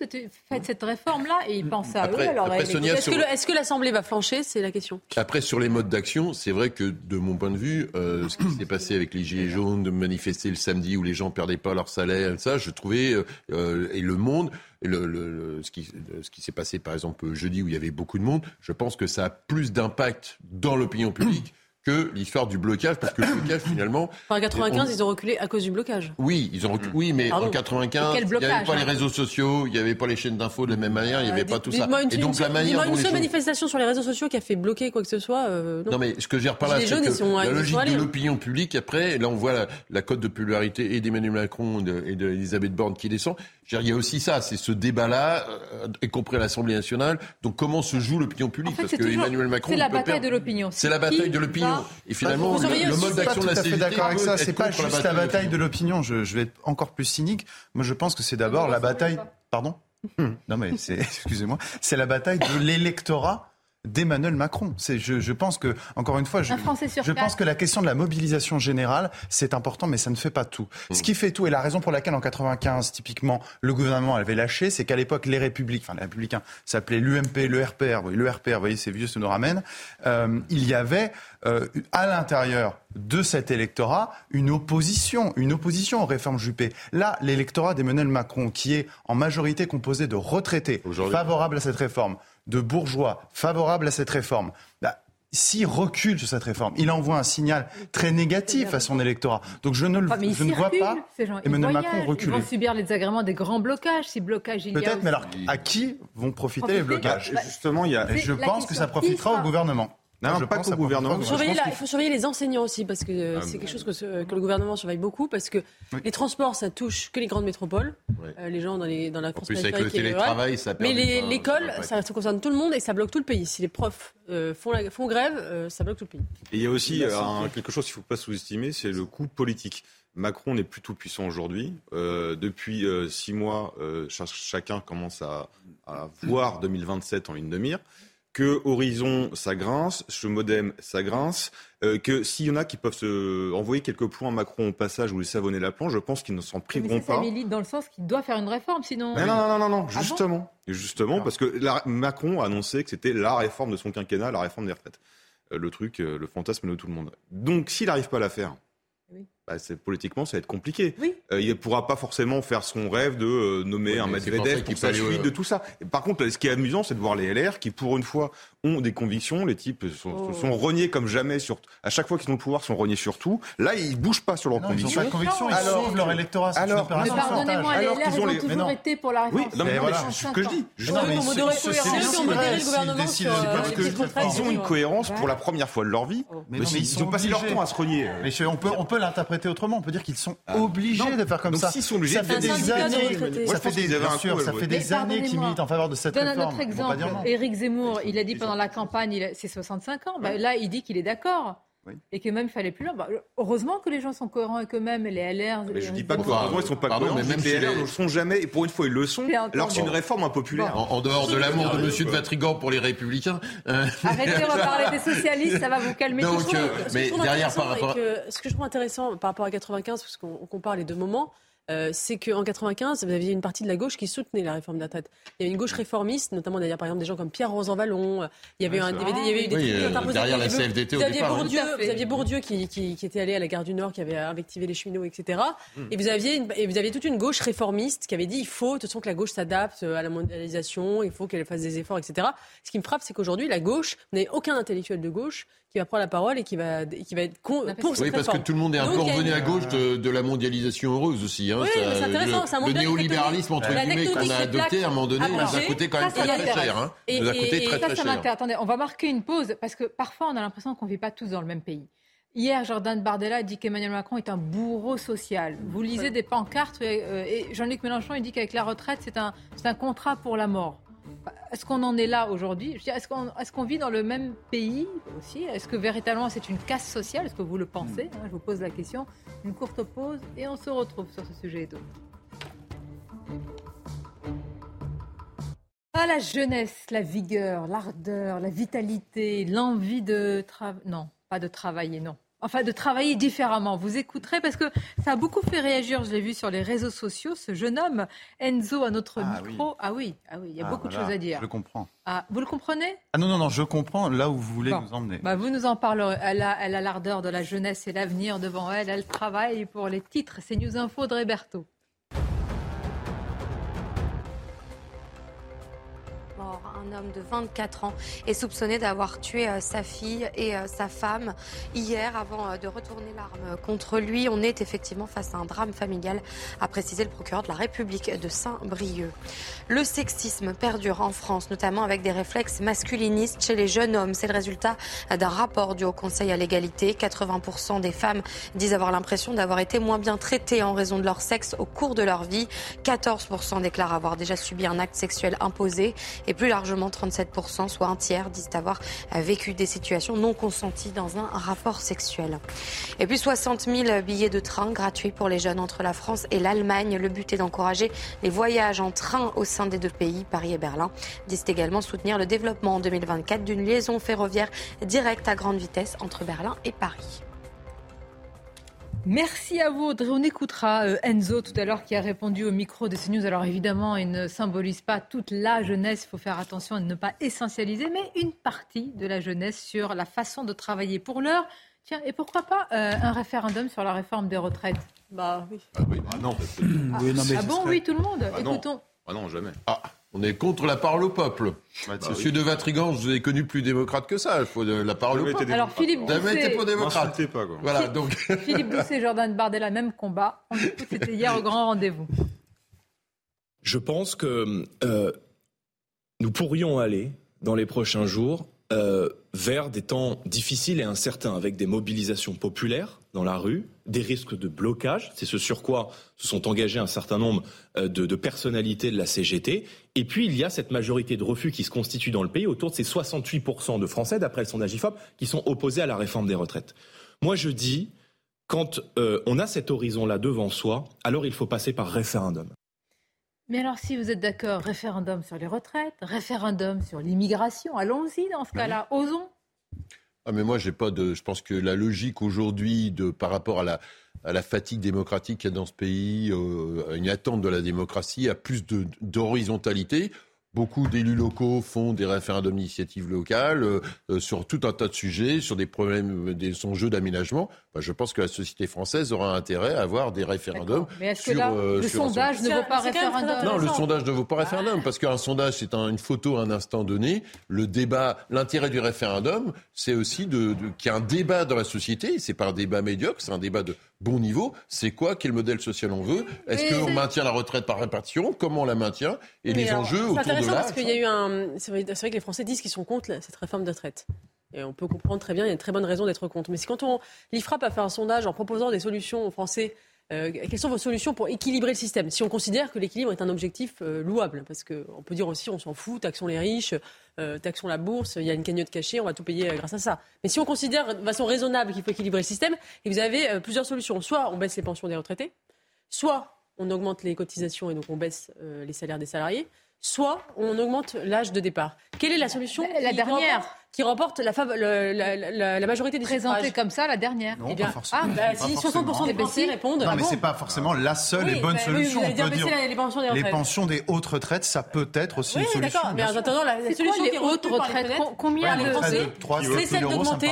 faites cette réforme là et ils pensent à eux. Est-ce que l'Assemblée va flancher? C'est la question. Après sur les modes d'action, c'est vrai que de mon point de vue, euh, ce qui s'est passé avec les Gilets jaunes, de manifester le samedi où les gens perdaient pas leur salaire, ça, je trouvais, euh, euh, et le monde, ce qui, ce qui s'est passé par exemple jeudi où il y avait beaucoup de monde, je pense que ça a plus d'impact dans l'opinion publique que l'histoire du blocage, parce que le blocage, [coughs] finalement... en 95, ils ont reculé à cause du blocage. Oui, ils ont reculé, oui mais en 95, il n'y avait pas les hein réseaux sociaux, il n'y avait pas les chaînes d'infos de la même manière, il n'y avait euh, pas tout ça. Une, et donc, la manière une seule manifestation sur les réseaux sociaux qui a fait bloquer quoi que ce soit... Euh, non. mais ce que j'ai reparlé, c'est que la logique de l'opinion publique, après, là on voit la, cote de popularité et d'Emmanuel Macron et d'Elisabeth Borne qui descend. Il y a aussi ça, c'est ce débat-là, euh, y compris à l'Assemblée nationale. Donc comment se joue l'opinion publique? Parce que Emmanuel Macron... C'est la bataille de l'opinion. C'est la bataille de l'opinion. Et finalement, le, mode d'action de la CGT. d'accord avec ça. C'est pas juste la bataille de l'opinion. Je, vais être encore plus cynique. Moi, je pense que c'est d'abord la bataille. Pardon? [laughs] Non, mais c'est, [laughs] excusez-moi, c'est la bataille de l'électorat d'Emmanuel Macron. C'est, je, je, pense que, encore une fois, je, je pense que la question de la mobilisation générale, c'est important, mais ça ne fait pas tout. Ce qui fait tout, et la raison pour laquelle en 95, typiquement, le gouvernement avait lâché, c'est qu'à l'époque, les républicains, enfin les républicains s'appelaient l'UMP, le RPR, le RPR, vous voyez, c'est vieux, ça nous ramène, euh, il y avait euh, à l'intérieur de cet électorat une opposition, une opposition aux réformes Juppé. Là, l'électorat d'Emmanuel Macron, qui est en majorité composé de retraités favorables à cette réforme, de bourgeois favorables à cette réforme, bah, s'il recule sur cette réforme, il envoie un signal très négatif à son électorat. Donc je ne, le, je ne vois pas Emmanuel Macron reculer. Ils vont subir les agréments des grands blocages, si blocage il y a. Peut-être, mais alors à qui vont profiter, les blocages Justement, il y a... je pense que ça profitera au gouvernement. Non, je pas qu'au gouvernement. Il faut, surveiller les enseignants aussi, parce que ah, c'est quelque chose que, que, le gouvernement surveille beaucoup, parce que les transports, ça touche que les grandes métropoles, euh, les gens dans, les, dans la France plus, avec le télétravail, ça Mais l'école, ça, concerne tout le monde et ça bloque tout le pays. Si les profs euh, font, la, font grève, euh, ça bloque tout le pays. Et il y a aussi quelque chose qu'il ne faut pas sous-estimer, c'est le coût politique. Macron n'est plus tout puissant aujourd'hui. depuis six mois, chacun commence à, à voir 2027 en ligne de mire que Horizon, ça grince, ce modem, ça grince, euh, que s'il y en a qui peuvent se envoyer quelques points à Macron au passage ou lui savonner la planche, je pense qu'ils ne s'en priveront pas. Ça milite dans le sens qu'il doit faire une réforme, sinon. non, non, non, non, ah justement, justement, parce que Macron a annoncé que c'était la réforme de son quinquennat, la réforme des retraites, euh, le truc, euh, le fantasme de tout le monde. Donc, s'il n'arrive pas à la faire, bah, politiquement, ça va être compliqué. Euh, il ne pourra pas forcément faire son rêve de euh, nommer un Medvedev pour sa suite de tout ça. par contre, ce qui est amusant, c'est de voir les LR qui, pour une fois, ont des convictions. Les types sont, oh. sont reniés comme jamais. Sur, à chaque fois qu'ils ont le pouvoir, sont reniés sur tout. Là, ils ne bougent pas sur leurs convictions. Ils n'ont pas de convictions, ils alors, sauvent leur électorat. Alors, mais pardonnez-moi, les LR, ils ont toujours été pour la réforme. Oui, non, mais c'est ce que je dis. Ils ont une cohérence pour la première fois de leur vie. Mais ils ont passé leur temps à se renier. Mais on peut l'interpréter autrement. On peut dire qu'ils sont ah. obligés de faire comme ça. sont obligés, ça fait des années, ça fait des années qu'ils militent en faveur de cette réforme. Donne un autre exemple. Éric Zemmour, il a dit pendant la campagne, c'est 65 ans. Bah, là, il dit qu'il est d'accord. et que même il fallait plus loin. Bah, heureusement que les gens sont cohérents avec eux-mêmes et les LR. Mais je dis pas que heureusement ils sont pas cohérents, mais même les LR ne le sont jamais et pour une fois ils le sont. Alors c'est une réforme impopulaire. En, dehors de l'amour de Monsieur de Vatrigan pour les Républicains. Euh, Arrêtez de reparler [laughs] des socialistes, ça va vous calmer. Donc, euh, mais derrière par rapport. Ce que je trouve intéressant par rapport à 95, parce qu'on compare les deux moments. Euh, c'est qu'en 95, vous aviez une partie de la gauche qui soutenait la réforme de la retraite. Il y avait une gauche réformiste, notamment d'ailleurs par exemple des gens comme Pierre Rosanvallon. Il y avait, un, il y avait, eu des oui, euh, derrière la CFDT vous au aviez départ. Bourdieu, vous aviez Bourdieu qui, qui, qui, était allé à la gare du Nord, qui avait invectivé les cheminots, etc. Hmm. Et vous aviez une, et vous aviez toute une gauche réformiste qui avait dit il faut de toute façon que la gauche s'adapte à la mondialisation, il faut qu'elle fasse des efforts, etc. Ce qui me frappe, c'est qu'aujourd'hui la gauche, vous n'avez aucun intellectuel de gauche qui va prendre la parole et qui va, qui va être con, pour Oui, parce que tout le monde est un peu revenu à gauche de, de, la mondialisation heureuse aussi. Hein, oui, c'est intéressant. Le, le néolibéralisme, entre guillemets, qu'on a adopté à un moment donné, nous a coûté quand même très très cher. Hein. Et, nous a coûté et, très, ça, très ça cher. Attendez, on va marquer une pause parce que parfois on a l'impression qu'on ne vit pas tous dans le même pays. Hier, Jordan Bardella dit qu'Emmanuel Macron est un bourreau social. Vous lisez des pancartes euh, et Jean-Luc Mélenchon il dit qu'avec la retraite, c'est un, un contrat pour la mort. Est-ce qu'on en est là aujourd'hui? Est-ce qu'on est vit dans le même pays aussi? Est-ce que véritablement c'est une casse sociale? Est-ce que vous le pensez? Je vous pose la question. Une courte pause et on se retrouve sur ce sujet et d'autres. Ah, la jeunesse, la vigueur, l'ardeur, la vitalité, l'envie de travailler. Non, pas de travailler, non. Enfin, de travailler différemment. Vous écouterez parce que ça a beaucoup fait réagir. Je l'ai vu sur les réseaux sociaux. Ce jeune homme, Enzo, à notre Ah micro. oui. Ah oui, ah oui, il y a Ah, beaucoup de choses à dire. Je le comprends. Ah, vous le comprenez? Ah non, non, non, je comprends là où vous voulez Bon. nous emmener. Bah, vous nous en parlerez. Elle a elle a l'ardeur de la jeunesse et l'avenir devant elle. Elle travaille pour les titres. C'est News Info de Réberto. mort. Un homme de 24 ans est soupçonné d'avoir tué euh, sa fille et euh, sa femme hier avant euh, de retourner l'arme contre lui. On est effectivement face à un drame familial, a précisé le procureur de la République de Saint-Brieuc. Le sexisme perdure en France, notamment avec des réflexes masculinistes chez les jeunes hommes. C'est le résultat d'un rapport du Haut Conseil à l'égalité. 80% des femmes disent avoir l'impression d'avoir été moins bien traitées en raison de leur sexe au cours de leur vie. 14% déclarent avoir déjà subi un acte sexuel imposé. Et plus largement, 37%, soit un tiers, disent avoir euh, vécu des situations non consenties dans un rapport sexuel. Et puis 60 000 billets de train gratuits pour les jeunes entre la France et l'Allemagne. Le but est d'encourager les voyages en train au sein des deux pays, Paris et Berlin. Disent également soutenir le développement en 2024 d'une liaison ferroviaire directe à grande vitesse entre Berlin et Paris. Merci à vous, Audrey. On écoutera euh, Enzo tout à l'heure qui a répondu au micro de CNews. Alors évidemment, il ne symbolise pas toute la jeunesse. Il faut faire attention à ne pas essentialiser, mais une partie de la jeunesse sur la façon de travailler pour l'heure. Tiens, et pourquoi pas euh, un référendum sur la réforme des retraites? Bah oui. Ah oui, bah non. Ah, Oui, non, mais ah bon, serait- oui, tout le monde. Ah non. Écoutons. Ah non, jamais. Ah, on est contre la parole au peuple. Bah Monsieur oui. de Vatrigan, je vous ai connu plus démocrate que ça. Il faut de la parole au peuple. Alors Philippe Jamais été pas démocrate. Pas, quoi. Voilà, donc. [laughs] Philippe Doucet, Jordan Bardella, même combat. On écoute, C'était hier au grand rendez-vous. Je pense que euh, nous pourrions aller, dans les prochains jours, euh, vers des temps difficiles et incertains, avec des mobilisations populaires dans la rue, des risques de blocage, c'est ce sur quoi se sont engagés un certain nombre euh, de, de personnalités de la CGT, et puis il y a cette majorité de refus qui se constitue dans le pays, autour de ces 68% de Français, d'après le sondage IFOP, qui sont opposés à la réforme des retraites. Moi je dis, quand euh, on a cet horizon-là devant soi, alors il faut passer par référendum. Mais alors, si vous êtes d'accord, référendum sur les retraites, référendum sur l'immigration, allons-y dans ce cas-là, osons. Ah mais moi j'ai pas de. Je pense que la logique aujourd'hui de par rapport à la à la fatigue démocratique qu'il y a dans ce pays, euh, une attente de la démocratie, à plus d'horizontalité. Beaucoup d'élus locaux font des référendums d'initiative locale euh, sur tout un tas de sujets, sur des problèmes, des enjeux d'aménagement. Bah, je pense que la société française aura intérêt à avoir des référendums. Mais est-ce que sur, là, euh, le sondage ne C'est- vaut pas c'est référendum non, le intéressant. sondage ne vaut pas référendum, parce qu'un sondage, c'est un- une photo à un instant donné. Le débat, l'intérêt du référendum, c'est aussi de, de- qu'il y ait un débat dans la société. C'est pas un débat médiocre, c'est un débat de bon niveau. C'est quoi Quel modèle social on veut? Est-ce qu'on c'est- maintient la retraite par répartition? Comment on la maintient? Et Mais les alors, enjeux C'est autour de intéressant l'âge. parce qu'il y a eu un. C'est vrai, c'est vrai que les Français disent qu'ils sont contre cette réforme de retraite. On peut comprendre très bien, il y a une très bonne raison d'être contre. Mais c'est quand on. L'IFRAP a fait un sondage en proposant des solutions aux Français. euh, quelles sont vos solutions pour équilibrer le système? Si on considère que l'équilibre est un objectif euh, louable, parce qu'on peut dire aussi on s'en fout, taxons les riches, taxons la bourse, il y a une cagnotte cachée, on va tout payer grâce à ça. Mais si on considère de façon raisonnable qu'il faut équilibrer le système, et vous avez plusieurs solutions. Soit on baisse les pensions des retraités, soit on augmente les cotisations et donc on baisse les salaires des salariés, soit on augmente l'âge de départ. Quelle est la solution La dernière qui remporte la, la, la, majorité des Présentée comme ça, la dernière. Non, eh bien, pas forcément. Ah, bah, si 60% des Français répondent. Non, mais ce c'est pas forcément la seule et bonne solution. on peut dire les pensions des. Les pensions des hautes retraites, ça peut être aussi une solution. d'accord. Mais en attendant, la solution les hautes retraites, combien de Français C'est celle d'augmenter.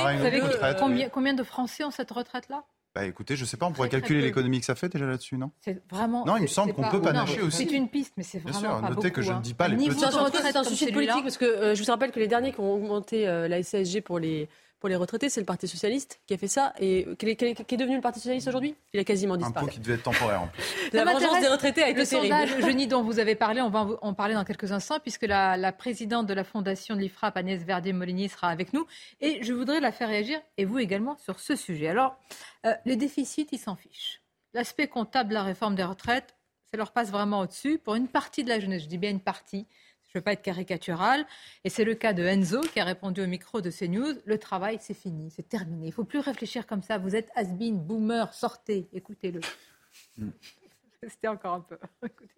Combien de Français ont cette retraite-là bah écoutez, je sais pas, on pourrait calculer l'économie que ça fait déjà là-dessus, non? C'est vraiment. Non, il me semble qu'on peut panacher aussi. C'est une piste, mais c'est vraiment Bien sûr, pas notez que je ne hein. dis pas les petits. C'est un sujet politique parce que euh, je vous rappelle que les derniers qui ont augmenté euh, la CSG pour les pour les retraités, c'est le Parti Socialiste qui a fait ça. Et qui est, devenu le Parti Socialiste aujourd'hui? Il a quasiment disparu. Un pot qui devait être temporaire en plus. la vengeance des retraités a été le terrible. Le sondage [laughs] Jeuni dont vous avez parlé, on va en parler dans quelques instants, puisque la, la présidente de la fondation de l'IFRAP, Agnès Verdier-Molinier, sera avec nous. Et je voudrais la faire réagir, et vous également, sur ce sujet. Alors, euh, les déficits, ils s'en fichent. L'aspect comptable de la réforme des retraites, ça leur passe vraiment au-dessus. Pour une partie de la jeunesse, je dis bien une partie, je ne veux pas être caricatural. Et c'est le cas de Enzo qui a répondu au micro de CNews. Le travail, c'est fini, c'est terminé. Il ne faut plus réfléchir comme ça. Vous êtes has-been, boomer, sortez, écoutez-le. Hmm. C'était encore un peu.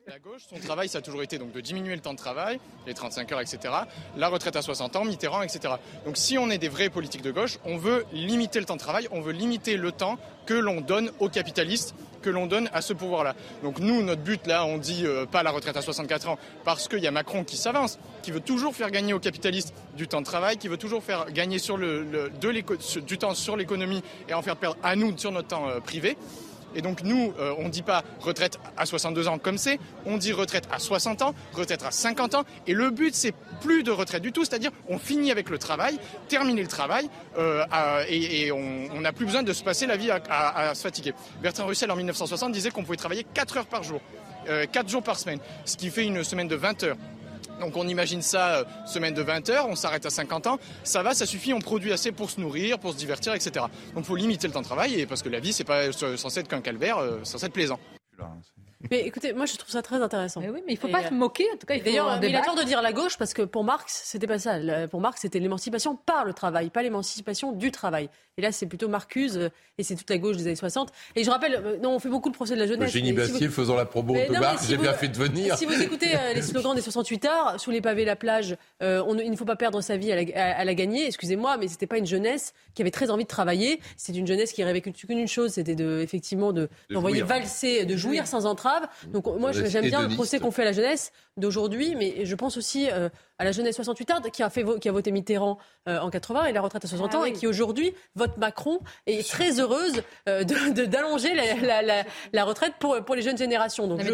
La gauche, son travail, ça a toujours été donc de diminuer le temps de travail, les 35 heures, etc. La retraite à 60 ans, Mitterrand, etc. Donc si on est des vrais politiques de gauche, on veut limiter le temps de travail, on veut limiter le temps que l'on donne aux capitalistes, que l'on donne à ce pouvoir-là. Donc nous, notre but là, on dit euh, pas la retraite à 64 ans, parce qu'il y a Macron qui s'avance, qui veut toujours faire gagner aux capitalistes du temps de travail, qui veut toujours faire gagner sur le, du temps sur l'économie et en faire perdre à nous sur notre temps euh, privé. Et donc nous, euh, on ne dit pas retraite à 62 ans comme c'est, on dit retraite à 60 ans, retraite à 50 ans. Et le but, c'est plus de retraite du tout, c'est-à-dire on finit avec le travail, terminer le travail, euh, et, on n'a plus besoin de se passer la vie à, se fatiguer. Bertrand Russell, en 1960, disait qu'on pouvait travailler 4 heures par jour, 4 euh, jours par semaine, ce qui fait une semaine de 20 heures. Donc on imagine ça, euh, semaine de 20 heures, on s'arrête à 50 ans, ça va, ça suffit, on produit assez pour se nourrir, pour se divertir, etc. Donc il faut limiter le temps de travail, et parce que la vie, c'est pas censé être qu'un calvaire, euh, c'est censé être plaisant. Mais écoutez, moi je trouve ça très intéressant. Mais oui, mais il ne faut pas se moquer. En tout cas, d'ailleurs, il a tort de dire la gauche parce que pour Marx, c'était pas ça. Pour Marx, c'était l'émancipation par le travail, pas l'émancipation du travail. Et là, c'est plutôt Marcuse euh, et c'est toute la gauche des années 60. Et je rappelle, euh, non, on fait beaucoup de procès de la jeunesse. Eugénie Bastier faisant la promo de Marx, j'ai bien fait de venir. Si vous écoutez euh, les slogans des 68 heures, sous les pavés, la plage, on, il ne faut pas perdre sa vie à la, gagner. Excusez-moi, mais c'était pas une jeunesse qui avait très envie de travailler. C'est une jeunesse qui rêvait qu'une chose, c'était de, effectivement, de, d'envoyer valser, de jouir sans entrave. Donc moi, j'aime bien le procès qu'on fait à la jeunesse d'aujourd'hui, mais je pense aussi euh, à la jeunesse 68 ans qui a, fait, qui a voté Mitterrand euh, en 80 et la retraite à 60 ah ans et qui aujourd'hui vote Macron et est très heureuse euh, d'allonger la, retraite pour, pour les jeunes générations. Donc je,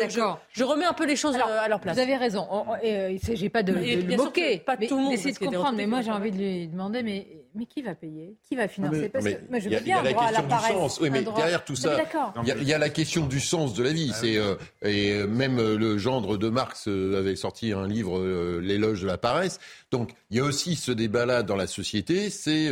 je, remets un peu les choses à leur place. Vous avez raison. Il ne s'agit pas de, de, moquer, pas tout le monde. de comprendre. Mais moi j'ai envie de lui demander, mais mais qui va payer? Qui va financer? Parce que moi, je veux bien la question du sens. Oui, mais derrière tout ça, il y, a la question du sens de la vie. Ah c'est euh, et euh, même euh, le gendre de Marx avait sorti un livre, l'éloge de la paresse. Donc il y a aussi ce débat-là dans la société. C'est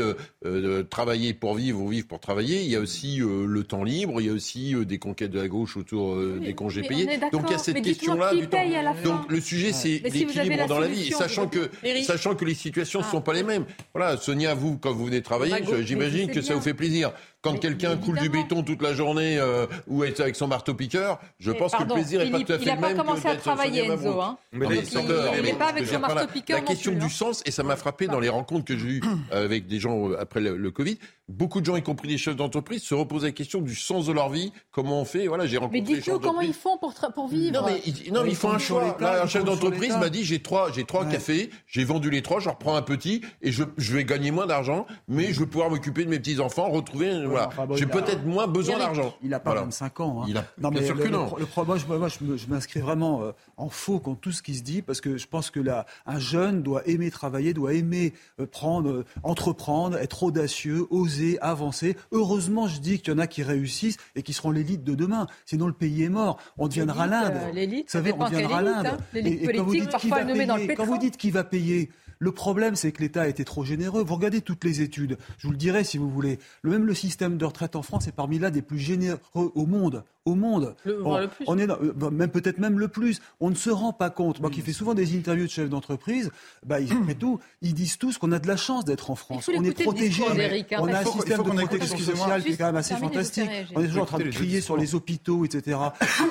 travailler pour vivre ou vivre pour travailler. Il y a aussi le temps libre. Il y a aussi des conquêtes de la gauche autour des congés payés. Donc il y a cette question-là du temps. Donc le sujet, c'est l'équilibre dans la vie, sachant que sachant que les situations ne ah. sont pas les mêmes. Voilà, Sonia, vous quand vous venez travailler, j'imagine que ça vous fait plaisir. Quand quelqu'un coule du béton toute la journée euh, ou est avec son marteau-piqueur, je pense que le plaisir n'est pas tout à fait le même. Il n'a pas commencé à travailler, Enzo. Hein. il n'est pas avec son marteau-piqueur. La question du hein. sens, et ça m'a frappé dans les rencontres que j'ai eues [coughs] avec des gens euh, après le Covid, beaucoup de gens, y compris des chefs d'entreprise, se reposent la question du sens de leur vie. Comment on fait Voilà, j'ai rencontré. Mais dites-nous comment ils font pour, pour vivre. Non, mais, ils, non, ils font un choix. Là, un chef d'entreprise m'a dit j'ai trois, j'ai trois cafés, j'ai vendu les trois, je reprends un petit et je, je vais gagner moins d'argent, mais je vais pouvoir m'occuper de mes petits enfants, retrouver. Voilà. j'ai peut-être moins besoin d'argent. Il n'a pas 25 ans. Hein. Il a... Non, mais bien sûr que non. moi, je, m'inscris vraiment euh, en faux contre tout ce qui se dit parce que je pense que là, un jeune doit aimer travailler, doit aimer euh, prendre, euh, entreprendre, être audacieux, oser, avancer. Heureusement, je dis qu'il y en a qui réussissent et qui seront l'élite de demain. Sinon, le pays est mort. On deviendra l'Inde. L'élite, vous savez, on deviendra l'Inde. Hein. L'élite politique, parfois nommée dans le Quand vous dites qui va payer, le problème, c'est que l'État a été trop généreux. Vous regardez toutes les études. Je vous le dirai si vous voulez. Même le système de retraite en France est parmi là des plus généreux au monde au monde. on, est euh, même peut-être même le plus. On ne se rend pas compte. Moi qui fais souvent des interviews de chefs d'entreprise, bah, ils, tout, ils disent tous qu'on a de la chance d'être en France. On est protégé. Hein. On a un système de protection sociale qui est quand même assez fantastique. On est toujours en train de crier sur les hôpitaux, etc.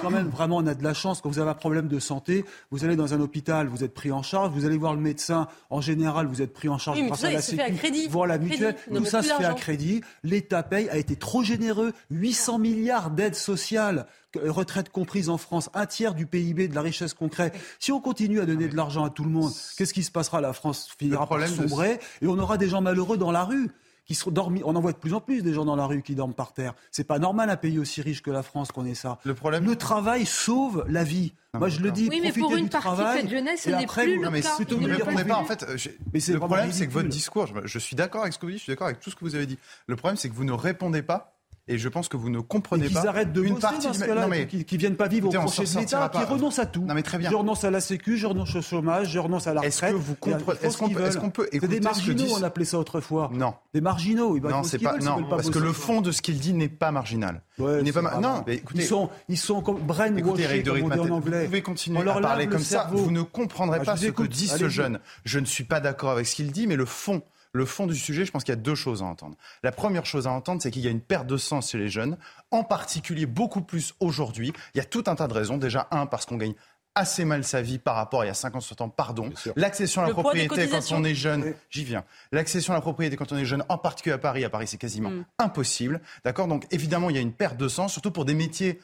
quand même, vraiment, on a de la chance. Quand vous avez un problème de santé, vous allez dans un hôpital, vous êtes pris en charge. Vous allez voir le médecin, en général, vous êtes pris en charge grâce à la Sécu, voir la mutuelle. Tout ça se fait à crédit. L'État paye, a été trop généreux. 800 milliards d'aides sociales retraite comprise en France, un tiers du PIB de la richesse concrète. Si on continue à donner de l'argent à tout le monde, qu'est-ce qui se passera? La France finira par sombrer et on aura des gens malheureux dans la rue qui sont dormis. On en voit de plus en plus des gens dans la rue qui dorment par terre. C'est pas normal un pays aussi riche que la France qu'on ait ça. Le problème, le travail sauve la vie. Moi, je le dis. Oui, mais pour une partie de cette jeunesse, ce n'est plus le mais cas. Vous ne répondez pas. En fait, euh, mais le problème, c'est que votre discours. Je, suis d'accord avec ce que vous dites. Je suis d'accord avec tout ce que vous avez dit. Le problème, c'est que vous ne répondez pas et je pense que vous ne comprenez et pas. Qu'ils arrêtent de une partie du... non, mais... qui, qui viennent pas vivre au projet de l'État, qui renoncent à tout. Non mais très bien. Je renonce à la Sécu, je renonce au chômage, je renonce à la retraite. Est-ce que vous comprenez Est-ce qu'on peut, est qu'on peut écouter des marginaux, on appelait ça autrefois. Non. Des marginaux. Ils non, c'est pas. Non, parce que le fond de ce qu'il dit n'est pas marginal. Ouais, n'est pas. Non, mais écoutez. Ils sont, ils sont comme brainwashés, comme on dit en anglais. Vous pouvez continuer à parler comme ça. Vous ne comprendrez pas ce que dit ce jeune. Je ne suis pas d'accord avec ce qu'il dit, mais le fond le fond du sujet, je pense qu'il y a deux choses à entendre. La première chose à entendre, c'est qu'il y a une perte de sens chez les jeunes, en particulier beaucoup plus aujourd'hui. Il y a tout un tas de raisons. Déjà, un, parce qu'on gagne assez mal sa vie par rapport à il y a 50, 60 ans, pardon. L'accession à la propriété quand on est jeune, j'y viens. L'accession à la propriété quand on est jeune, en particulier à Paris, à Paris c'est quasiment mm. impossible. D'accord? Donc évidemment, il y a une perte de sens, surtout pour des métiers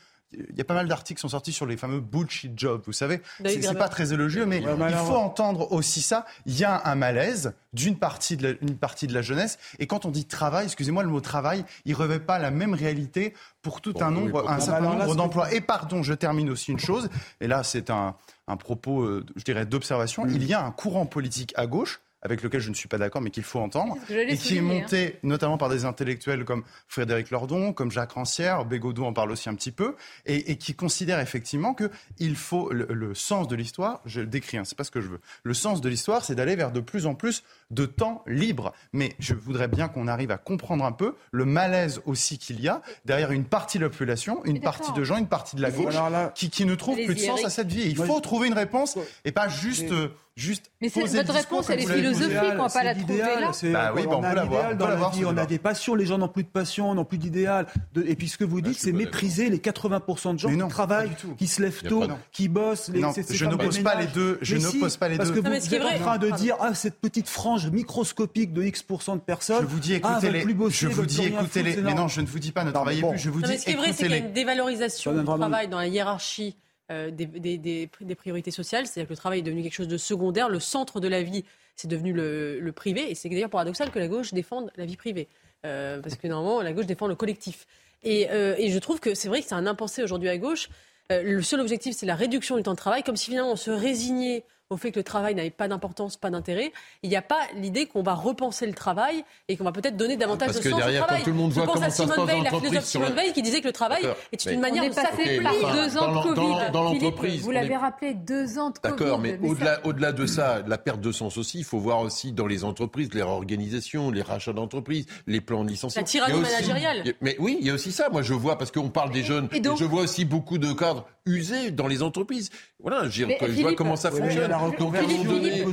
il y a pas mal d'articles qui sont sortis sur les fameux bullshit jobs, vous savez. C'est pas très élogieux, mais il faut entendre aussi ça. Il y a un malaise d'une partie, de la, partie de la jeunesse. Et quand on dit travail, excusez-moi, le mot travail, il ne revêt pas la même réalité pour tout un nombre, un certain nombre d'emplois. Et pardon, je termine aussi une chose. Et là, c'est un, un propos, euh, je dirais, d'observation. Il y a un courant politique à gauche avec lequel je ne suis pas d'accord, mais qu'il faut entendre, et qui est monté hein. notamment par des intellectuels comme Frédéric Lordon, comme Jacques Rancière, Bégodeau en parle aussi un petit peu, et, qui considère effectivement que il faut le, sens de l'histoire, je le décris, hein, c'est pas ce que je veux. Le sens de l'histoire, c'est d'aller vers de plus en plus de temps libre. Mais je voudrais bien qu'on arrive à comprendre un peu le malaise aussi qu'il y a derrière une partie de la population, une partie de gens, une partie de la gauche qui, qui, ne trouve plus de sens à cette vie. il faut trouer une réponse et pas juste juste mais votre réponse, elle est philosophique, on va pas la trouver là. Bah oui, on, peut l'avoir. On a des passions, les gens n'ont plus de passion, n'ont plus d'idéal. Et puis ce que vous dites, c'est mépriser les 80% de gens qui travaillent, qui se lèvent tôt, qui bossent. Je n'oppose pas les deux. Je n'oppose pas les deux. Parce que vous êtes en train de dire, ah, cette petite frange microscopique de X% de personnes. Je vous dis, ah, écoutez les. Je vous dis, écoutez les. Mais non, je ne vous dis pas, ne travaillez plus. Je vous dis, Ce qui est vrai, c'est qu'il y a une dévalorisation du travail dans la hiérarchie euh, des, des, priorités sociales, c'est-à-dire que le travail est devenu quelque chose de secondaire, le centre de la vie, c'est devenu le, privé, et c'est d'ailleurs paradoxal que la gauche défende la vie privée, euh, parce que normalement la gauche défend le collectif. Et, euh, et je trouve que c'est vrai que c'est un impensé aujourd'hui à gauche. le seul objectif, c'est la réduction du temps de travail, comme si finalement on se résignait au fait que le travail n'avait pas d'importance, pas d'intérêt. Il n'y a pas l'idée qu'on va repenser le travail et qu'on va peut-être donner davantage de sens au travail. Quand tout le monde voit comment à Simone Veil, la philosophe Simone Veil, qui disait que le travail est une manière de passer deux ans de Covid. Dans, l'entreprise, vous l'avez rappelé, deux ans de Covid. D'accord, mais, au-delà, au-delà de ça, la perte de sens aussi, il faut voir aussi dans les entreprises les réorganisations, les rachats d'entreprises, les plans de licenciement. La tyrannie managériale. Mais oui, il y a aussi ça. Moi, je vois parce qu'on parle des jeunes. Et je vois aussi beaucoup de cadres usés dans les entreprises. Voilà, je, vois comment ça fonctionne.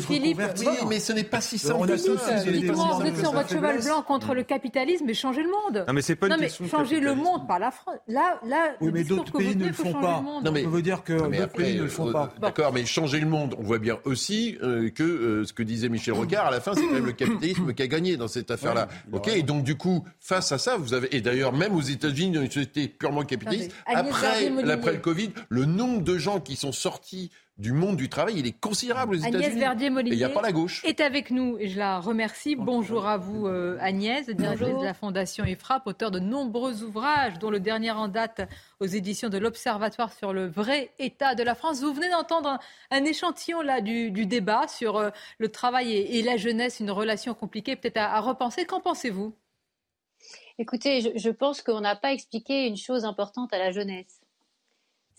Philippe, oui, mais ce n'est pas si simple que ça. Vous êtes sur votre cheval blanc contre le capitalisme et changer le monde. Non, mais c'est pas une question changer le monde par la France. Là, là, oui, mais d'autres pays ne le font pas. Non, mais veut dire que d'autres pays ne le font pas. D'accord, mais changer le monde, on voit bien aussi euh, que euh, ce que disait Michel Rocard, à la fin, c'est quand même le capitalisme qui a gagné dans cette affaire-là. Ok, et donc du coup, face à ça, vous avez et d'ailleurs même aux États-Unis, dans une société purement capitaliste, après, après le Covid, le nombre de gens qui sont sortis du monde du travail, il est considérable aux États-Unis. Agnès Verdier-Molinier il n'y a pas la gauche. est avec nous et je la remercie. Bonjour, à vous euh, Agnès, directrice de la Fondation IFRAP, auteur de nombreux ouvrages, dont le dernier en date aux éditions de l'Observatoire sur le vrai état de la France. Vous venez d'entendre un, échantillon là du, débat sur euh, le travail et, la jeunesse, une relation compliquée, peut-être à, repenser. Qu'en pensez-vous? Écoutez, je pense qu'on n'a pas expliqué une chose importante à la jeunesse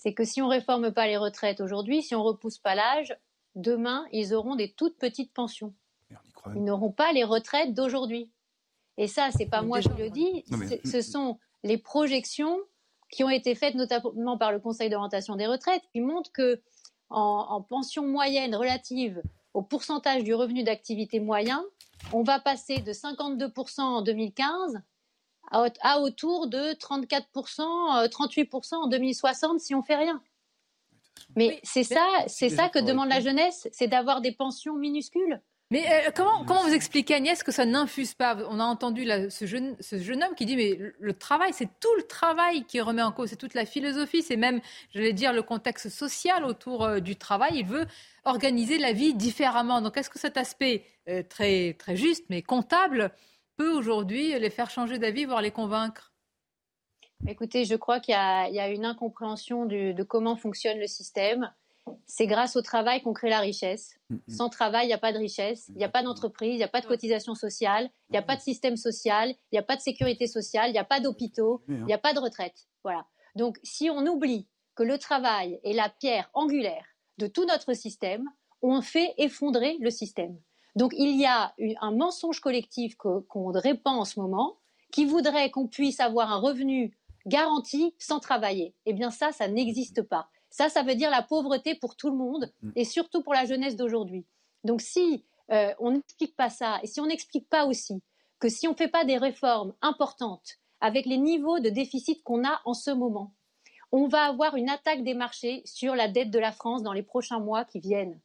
c'est que si on réforme pas les retraites aujourd'hui, si on repousse pas l'âge, demain, ils auront des toutes petites pensions. Ils n'auront pas les retraites d'aujourd'hui. Et ça, c'est pas moi qui le dis, ce sont les projections qui ont été faites notamment par le Conseil d'orientation des retraites, qui montrent que en, pension moyenne relative au pourcentage du revenu d'activité moyen, on va passer de 52% en 2015 à, autour de 34%, 38% euh, en 2060 si on fait rien. Mais c'est ça, c'est ça que demande la jeunesse, c'est d'avoir des pensions minuscules. Mais euh, comment, comment vous expliquez, Agnès, que ça n'infuse pas? On a entendu ce, jeune, ce jeune homme qui dit, mais le, travail, c'est tout le travail qui remet en cause, c'est toute la philosophie, c'est même, j'allais dire, le contexte social autour euh, du travail. Il veut organiser la vie différemment. Donc est-ce que cet aspect euh, très, très juste, mais comptable, peut aujourd'hui les faire changer d'avis, voire les convaincre Écoutez, je crois qu'il y, a une incompréhension de comment fonctionne le système. C'est grâce au travail qu'on crée la richesse. Sans travail, il n'y a pas de richesse, il n'y a pas d'entreprise, il n'y a pas de cotisation sociale, il n'y a pas de système social, il n'y a pas de sécurité sociale, il n'y a pas d'hôpitaux, il n'y a pas de retraite. Voilà. Donc, si on oublie que le travail est la pierre angulaire de tout notre système, on fait effondrer le système. Donc, il y a un mensonge collectif qu'on répand en ce moment qui voudrait qu'on puisse avoir un revenu garanti sans travailler. Eh bien, ça, ça n'existe pas. Ça, ça veut dire la pauvreté pour tout le monde mm. et surtout pour la jeunesse d'aujourd'hui. Donc si euh, on n'explique pas ça et si on n'explique pas aussi que si on ne fait pas des réformes importantes avec les niveaux de déficit qu'on a en ce moment, on va avoir une attaque des marchés sur la dette de la France dans les prochains mois qui viennent.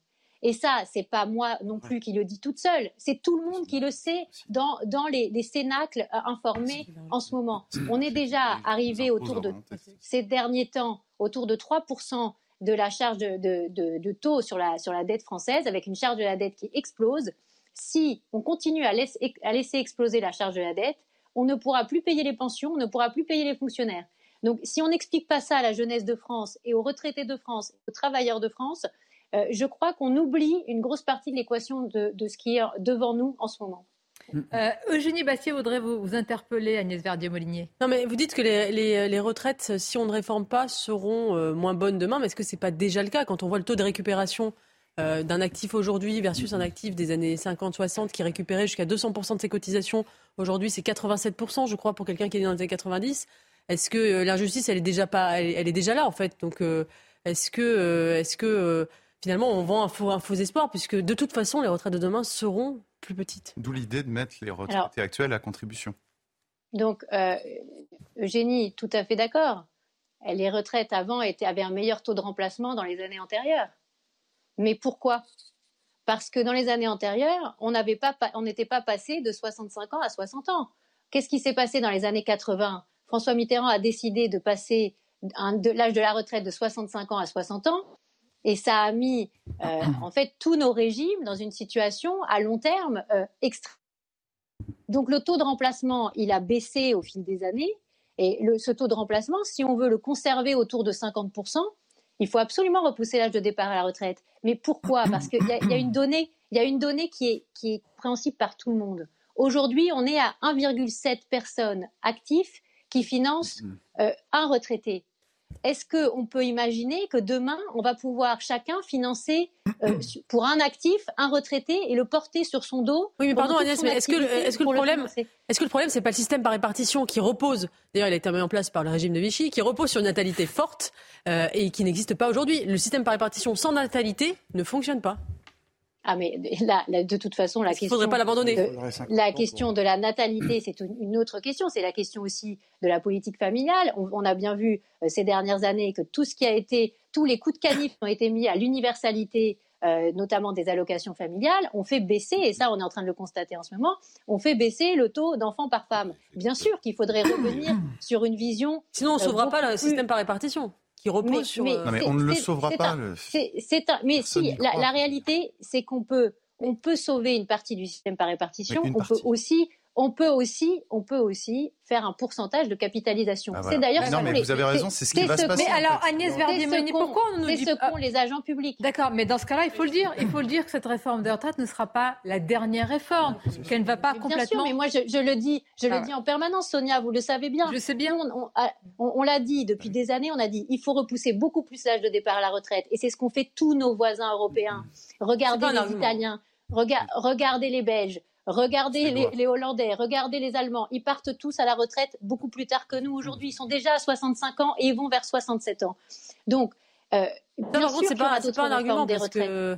Et ça, c'est pas moi non plus qui le dis toute seule, c'est tout le monde qui le sait dans, dans les, les cénacles euh, informés en ce moment. On est déjà arrivé autour de ces derniers temps autour de 3% de la charge de, taux sur la, sur la dette française, avec une charge de la dette qui explose. Si on continue à, à laisser exploser la charge de la dette, on ne pourra plus payer les pensions, on ne pourra plus payer les fonctionnaires. Donc, si on n'explique pas ça à la jeunesse de France et aux retraités de France, aux travailleurs de France, euh, je crois qu'on oublie une grosse partie de l'équation de, ce qui est devant nous en ce moment. Euh, Eugénie Bastier voudrait vous, vous interpeller, Agnès Verdier-Molinier. Non, mais vous dites que les, retraites, si on ne réforme pas, seront euh, moins bonnes demain. Mais est-ce que ce n'est pas déjà le cas? Quand on voit le taux de récupération d'un actif aujourd'hui versus un actif des années 50-60 qui récupérait jusqu'à 200% de ses cotisations Aujourd'hui, c'est 87%, je crois, pour quelqu'un qui est né dans les années 90. Est-ce que l'injustice, elle est déjà pas, elle, est déjà là en fait? Donc, est-ce que, est-ce que finalement, on vend un faux, un faux espoir, puisque de toute façon, les retraites de demain seront plus petites. D'où l'idée de mettre les retraités actuels à contribution. Donc, euh, Eugénie, tout à fait d'accord. Les retraites avant étaient, avaient un meilleur taux de remplacement dans les années antérieures. Mais pourquoi? Parce que dans les années antérieures, on n'était pas, pas passé de 65 ans à 60 ans. Qu'est-ce qui s'est passé dans les années 80 François Mitterrand a décidé de passer l'âge de la retraite de 65 ans à 60 ans. Et ça a mis euh, en fait tous nos régimes dans une situation à long terme euh, extrême. Donc le taux de remplacement, il a baissé au fil des années. Et le, ce taux de remplacement, si on veut le conserver autour de 50%, il faut absolument repousser l'âge de départ à la retraite. Mais pourquoi? Parce qu'il y, y, a une donnée, il y a une donnée qui est, qui est compréhensible par tout le monde. Aujourd'hui, on est à 1,7 personnes actifs qui financent euh, un retraité est-ce qu'on peut imaginer que demain, on va pouvoir chacun financer euh, [clears throat] pour un actif, un retraité et le porter sur son dos Oui, mais pardon Agnès, mais est-ce que, est que, le problème, est-ce que le problème, c'est pas le système par répartition qui repose, d'ailleurs il a été mis en place par le régime de Vichy, qui repose sur une natalité forte euh, et qui n'existe pas aujourd'hui Le système par répartition sans natalité ne fonctionne pas. Ah, mais là, de toute façon, la question. faudrait pas l'abandonner. La question de la natalité, [clears throat] c'est une autre question. C'est la question aussi de la politique familiale. On, a bien vu euh, ces dernières années que tout ce qui a été, tous les coups de canif ont été mis à l'universalité euh, notamment des allocations familiales, ont fait baisser, et ça on est en train de le constater en ce moment, on fait baisser le taux d'enfants par femme. Bien sûr qu'il faudrait revenir sur une vision. Sinon on ne euh, sauvera pas le système par répartition qui repose sur. Mais, non, mais on ne le sauvera pas. C'est un, mais si la, la, réalité, c'est qu'on peut, on peut sauver une partie du système par répartition. On peut aussi on peut aussi, on peut aussi faire un pourcentage de capitalisation. Ah, c'est d'ailleurs. Non, mais vous avez raison, c'est ce qui va se passer. Mais alors, Agnès verdier pourquoi on nous dit ce qu'ont les agents publics? D'accord, mais dans ce cas-là, il faut le dire. Il faut le dire que cette réforme des retraites ne sera pas la dernière réforme, qu'elle ne va pas complètement. Bien sûr, mais moi, je, le dis, je le ah. dis en permanence, Sonia. Vous le savez bien. Je sais bien. On, l'a dit depuis des années. On a dit, il faut repousser beaucoup plus l'âge de départ à la retraite, et c'est ce qu'ont fait tous nos voisins européens. Regardez les Italiens, regardez les Belges Regardez les, Hollandais, regardez les Allemands. Ils partent tous à la retraite beaucoup plus tard que nous aujourd'hui. Ils sont déjà à 65 ans et ils vont vers 67 ans. Donc, euh, bien sûr, c'est pas, pas un argument parce que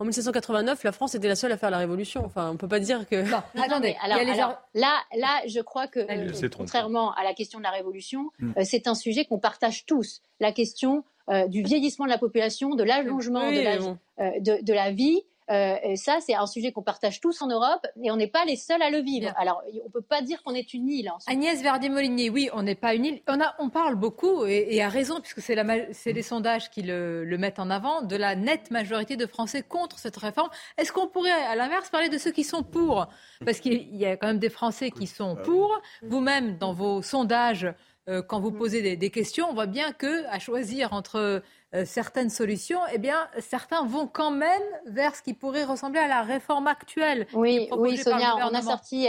en 1789, la France était la seule à faire la révolution. Enfin, on peut pas dire que. Non, attendez. Alors, là, là, je crois que, euh, contrairement à la question de la révolution, mm. euh, c'est un sujet qu'on partage tous. La question euh, du vieillissement de la population, de l'allongement de, de, la vie, euh, et ça, c'est un sujet qu'on partage tous en Europe et on n'est pas les seuls à le vivre. Alors, on ne peut pas dire qu'on est une île. Agnès Verdier-Molinier, oui, on n'est pas une île. On, a, on parle beaucoup, et, à raison, puisque c'est les sondages qui le, mettent en avant, de la nette majorité de Français contre cette réforme. Est-ce qu'on pourrait, à l'inverse, parler de ceux qui sont pour? Parce qu'il y a quand même des Français qui sont pour. Vous-même, dans vos sondages, euh, quand vous posez des, questions, on voit bien que à choisir entre euh, certaines solutions, eh bien, certains vont quand même vers ce qui pourrait ressembler à la réforme actuelle. Oui, oui, Sonia, on a sorti.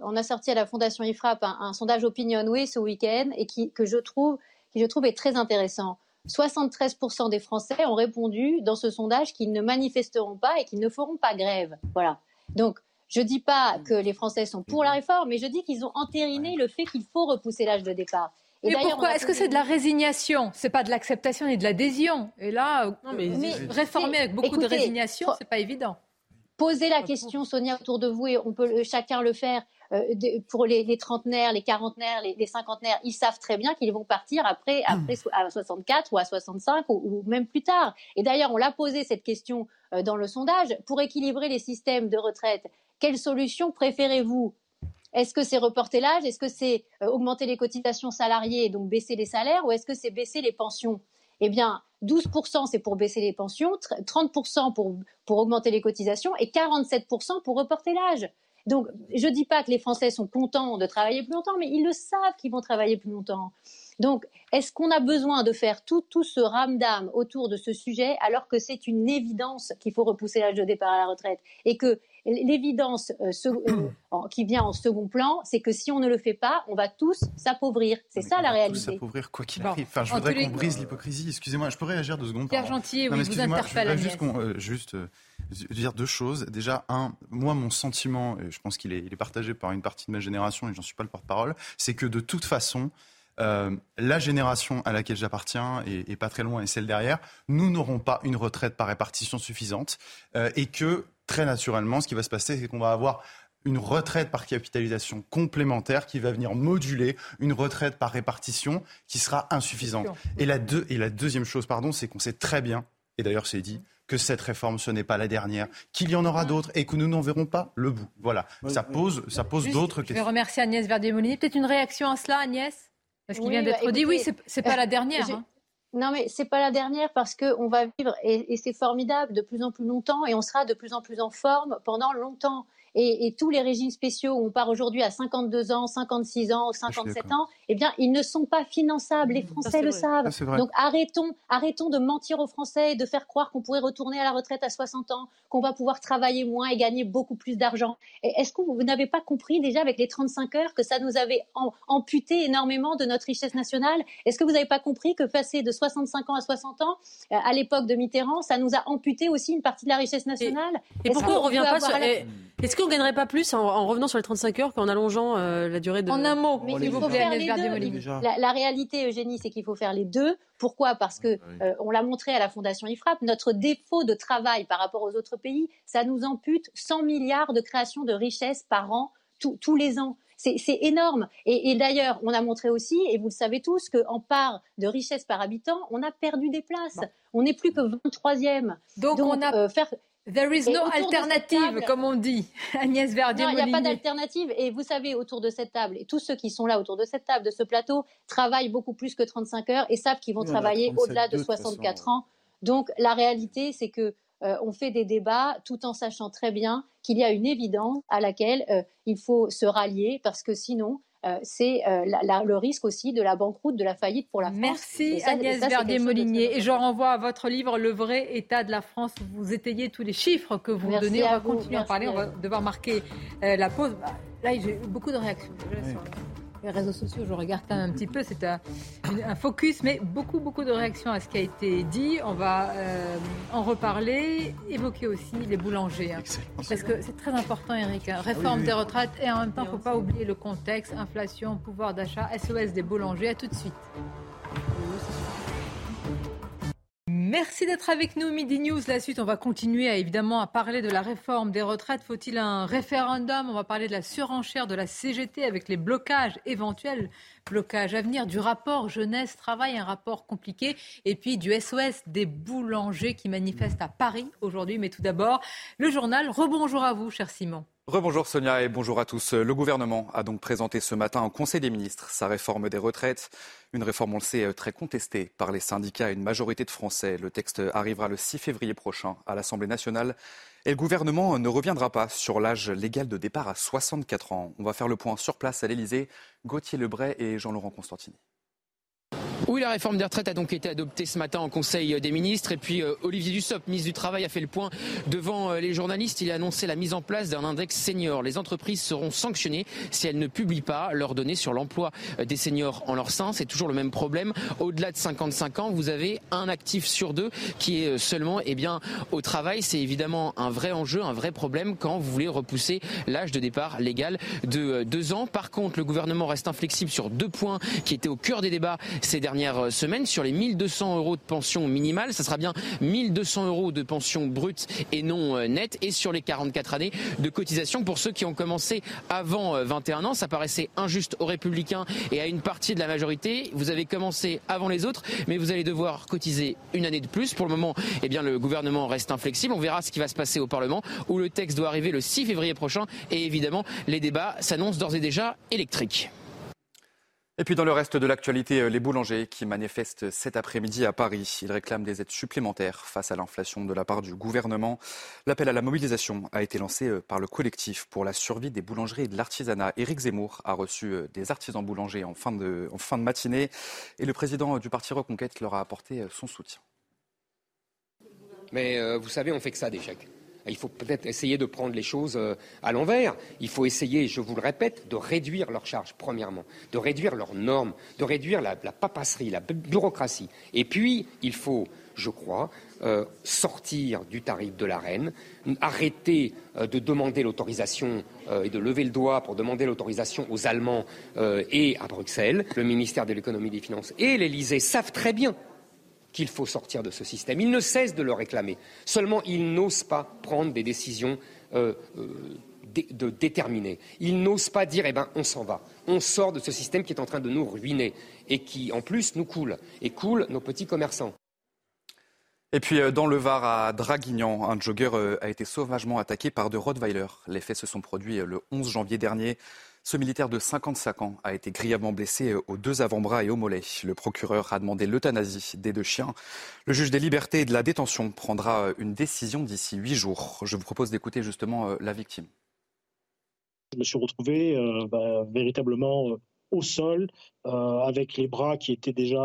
On a sorti à la Fondation IFRAP un, sondage Opinionway ce week-end et qui, que je trouve, qui je trouve est très intéressant. 73% des Français ont répondu dans ce sondage qu'ils ne manifesteront pas et qu'ils ne feront pas grève. Voilà. Donc, je ne dis pas que les Français sont pour la réforme, mais je dis qu'ils ont entériné le fait qu'il faut repousser l'âge de départ. Et pourquoi Est-ce que c'est de la résignation? C'est pas de l'acceptation et de l'adhésion. Et là, mais, réformer avec beaucoup de résignation, c'est pas évident. Posez la question, Sonia, autour de vous, et on peut chacun le faire. Euh, pour les, trentenaires, les quarantenaires, les, cinquantenaires, ils savent très bien qu'ils vont partir après, après à 64 ou à 65 ou, ou même plus tard. Et d'ailleurs, on l'a posé cette question euh, dans le sondage pour équilibrer les systèmes de retraite. Quelle solution préférez-vous? Est-ce que c'est reporter l'âge? Est-ce que c'est euh, augmenter les cotisations salariées et donc baisser les salaires? Ou est-ce que c'est baisser les pensions? Eh bien, 12% c'est pour baisser les pensions, 30% pour, pour augmenter les cotisations et 47% pour reporter l'âge. Donc, je ne dis pas que les Français sont contents de travailler plus longtemps, mais ils le savent qu'ils vont travailler plus longtemps. Donc, est-ce qu'on a besoin de faire tout, tout ce ramdam autour de ce sujet alors que c'est une évidence qu'il faut repousser l'âge de départ à la retraite et que l'évidence euh, euh, [coughs] qui vient en second plan, c'est que si on ne le fait pas, on va tous s'appauvrir. C'est ça la réalité. Tous s'appauvrir quoi qu'il arrive. Enfin, je voudrais qu'on brise l'hypocrisie. Excusez-moi, je peux réagir deux secondes. Pierre Gentil, oui, vous interpelle. Juste, euh, juste dire deux choses. Déjà, un, moi, mon sentiment, et je pense qu'il est, il est partagé par une partie de ma génération, et j'en suis pas le porte-parole, c'est que de toute façon, la génération à laquelle j'appartiens et, pas très loin et celle derrière, nous n'aurons pas une retraite par répartition suffisante et que très naturellement, ce qui va se passer, c'est qu'on va avoir une retraite par capitalisation complémentaire qui va venir moduler une retraite par répartition qui sera insuffisante. Et la, et la deuxième chose, pardon, c'est qu'on sait très bien, et d'ailleurs c'est dit, que cette réforme, ce n'est pas la dernière, qu'il y en aura d'autres et que nous n'en verrons pas le bout. Voilà, ça pose, ça pose d'autres questions. Je vais remercier Agnès Verdier-Molinier. Peut-être une réaction à cela, Agnès? Parce qu'il vient d'être bah, dit, oui, c'est pas la dernière. Hein. Non, mais c'est pas la dernière parce qu'on va vivre, et, et c'est formidable, de plus en plus longtemps, et on sera de plus en plus en forme pendant longtemps. Et, tous les régimes spéciaux on part aujourd'hui à 52 ans, 56 ans, 57 ans, eh bien, ils ne sont pas finançables. Les Français le savent. Donc arrêtons, arrêtons de mentir aux Français et de faire croire qu'on pourrait retourner à la retraite à 60 ans, qu'on va pouvoir travailler moins et gagner beaucoup plus d'argent. Est-ce que vous, n'avez pas compris déjà avec les 35 heures que ça nous avait amputé énormément de notre richesse nationale? Est-ce que vous n'avez pas compris que passer de 65 ans à 60 ans, euh, à l'époque de Mitterrand, ça nous a amputé aussi une partie de la richesse nationale? Et, pourquoi on revient pas sur... Est-ce qu'on gagnerait pas plus en, revenant sur les 35 heures qu'en allongeant euh, la durée de... En un mot, mais il faut faire les deux. La, réalité, Eugénie, c'est qu'il faut faire les deux. Pourquoi? Parce que euh, on l'a montré à la Fondation IFRAP, notre défaut de travail par rapport aux autres pays, ça nous ampute 100 milliards de création de richesses par an tous les ans. C'est énorme. Et, d'ailleurs, on a montré aussi, et vous le savez tous, qu'en part de richesse par habitant, on a perdu des places. On n'est plus que 23e. Donc, on a euh, faire There is no alternative, comme on dit. [laughs] Agnès Verdier. Non, il n'y a pas d'alternative. Et vous savez, autour de cette table, et tous ceux qui sont là autour de cette table, de ce plateau, travaillent beaucoup plus que 35 heures et savent qu'ils vont travailler au-delà de 64 ans. Donc, la réalité, c'est que euh, on fait des débats tout en sachant très bien qu'il y a une évidence à laquelle euh, il faut se rallier parce que sinon, euh, c'est euh, le risque aussi de la banqueroute, de la faillite pour la France. Merci Agnès Verdier-Molinier. Et je renvoie à votre livre Le vrai état de la France. Vous étayez tous les chiffres que vous donnez. On va continuer à parler. On va devoir marquer euh, la pause. Bah, là, j'ai eu beaucoup de réactions les réseaux sociaux. Je regarde quand même un petit peu. C'est un, focus, mais beaucoup, beaucoup de réactions à ce qui a été dit. On va en reparler, évoquer aussi les boulangers. Hein. parce que c'est très important, Eric. Hein. Réforme des retraites et en même temps, il ne faut pas oublier le contexte, inflation, pouvoir d'achat, SOS des boulangers. À tout de suite. Merci d'être avec nous, Midi News. La suite, on va continuer à, évidemment à parler de la réforme des retraites. Faut-il un référendum? On va parler de la surenchère de la CGT avec les blocages éventuels, blocages à venir, du rapport jeunesse-travail, un rapport compliqué, et puis du SOS des boulangers qui manifestent à Paris aujourd'hui. Mais tout d'abord, le journal. Rebonjour à vous, cher Simon. Rebonjour Sonia et bonjour à tous. Le gouvernement a donc présenté ce matin au Conseil des ministres sa réforme des retraites. Une réforme, on le sait, très contestée par les syndicats et une majorité de Français. Le texte arrivera le 6 février prochain à l'Assemblée nationale. Et le gouvernement ne reviendra pas sur l'âge légal de départ à 64 ans. On va faire le point sur place à l'Elysée. Gauthier Lebray et Jean-Laurent Constantini. Oui, la réforme des retraites a donc été adoptée ce matin en Conseil des ministres. Et puis euh, Olivier Dussopt, ministre du Travail, a fait le point devant euh, les journalistes. Il a annoncé la mise en place d'un index senior. Les entreprises seront sanctionnées si elles ne publient pas leurs données sur l'emploi euh, des seniors en leur sein. C'est toujours le même problème. Au-delà de 55 ans, vous avez un actif sur deux qui est seulement eh bien, au travail. C'est évidemment un vrai enjeu, un vrai problème quand vous voulez repousser l'âge de départ légal de deux ans. Par contre, le gouvernement reste inflexible sur deux points qui étaient au cœur des débats ces derniers dernière semaine sur les 1200 euros de pension minimale. Ça sera bien 1200 euros de pension brute et non euh, nette. Et sur les 44 années de cotisation pour ceux qui ont commencé avant 21 euh, ans. Ça paraissait injuste aux républicains et à une partie de la majorité. Vous avez commencé avant les autres, mais vous allez devoir cotiser une année de plus. Pour le moment, eh bien, le gouvernement reste inflexible. On verra ce qui va se passer au Parlement où le texte doit arriver le 6 février prochain. Et évidemment, les débats s'annoncent d'ores et déjà électriques. Et puis dans le reste de l'actualité, euh, les boulangers qui manifestent cet après-midi à Paris. Ils réclament des aides supplémentaires face à l'inflation de la part du gouvernement. L'appel à la mobilisation a été lancé euh, par le collectif pour la survie des boulangeries et de l'artisanat. Éric Zemmour a reçu euh, des artisans boulangers en fin de, matinée et le président du parti Reconquête leur a apporté son soutien. Mais vous savez, on fait que ça des chèques. Il faut peut-être essayer de prendre les choses euh, à l'envers. Il faut essayer, je vous le répète, de réduire leurs charges, premièrement, de réduire leurs normes, de réduire la, papasserie, la bureaucratie. Et puis, il faut, je crois, euh, sortir du tarif de la reine, arrêter euh, de demander l'autorisation et de lever le doigt pour demander l'autorisation aux Allemands et à Bruxelles. Le ministère de l'économie et des finances et l'Élysée savent très bien qu'il faut sortir de ce système. Ils ne cessent de le réclamer. Seulement, ils n'osent pas prendre des décisions euh, euh. Ils n'osent pas dire, eh ben, on s'en va. On sort de ce système qui est en train de nous ruiner et qui, en plus, nous coule et coule nos petits commerçants. Et puis euh, dans le Var à Draguignan, un jogger a été sauvagement attaqué par de Rottweiler. Les faits se sont produits le 11 janvier dernier. Ce militaire de 55 ans a été grièvement blessé aux deux avant-bras et au mollet. Le procureur a demandé l'euthanasie des deux chiens. Le juge des libertés et de la détention prendra une décision d'ici huit jours. Je vous propose d'écouter justement euh, la victime. Je me suis retrouvé euh, bah, véritablement euh, au sol, avec les bras qui étaient déjà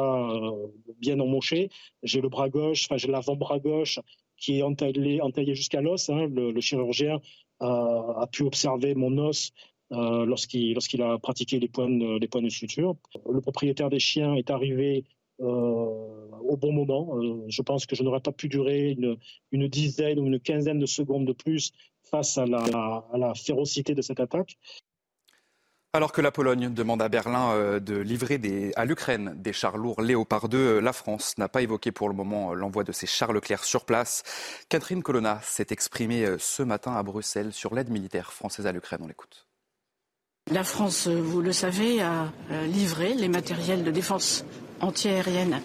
bien emmanchés. J'ai le bras gauche, enfin j'ai l'avant-bras gauche qui est entaillé, entaillé jusqu'à l'os. Hein. Le, chirurgien a pu observer mon os euh, lorsqu'il a pratiqué les points, de, les suture. Le propriétaire des chiens est arrivé euh, au bon moment. Euh, je pense que je n'aurais pas pu durer une, dizaine ou une quinzaine de secondes de plus face à la, férocité de cette attaque. Alors que la Pologne demande à Berlin de livrer à l'Ukraine des chars lourds Léopard 2, la France n'a pas évoqué pour le moment l'envoi de ces chars Leclerc sur place. Catherine Colonna s'est exprimée ce matin à Bruxelles sur l'aide militaire française à l'Ukraine. On l'écoute. La France, vous le savez, a livré les matériels de défense antiaérienne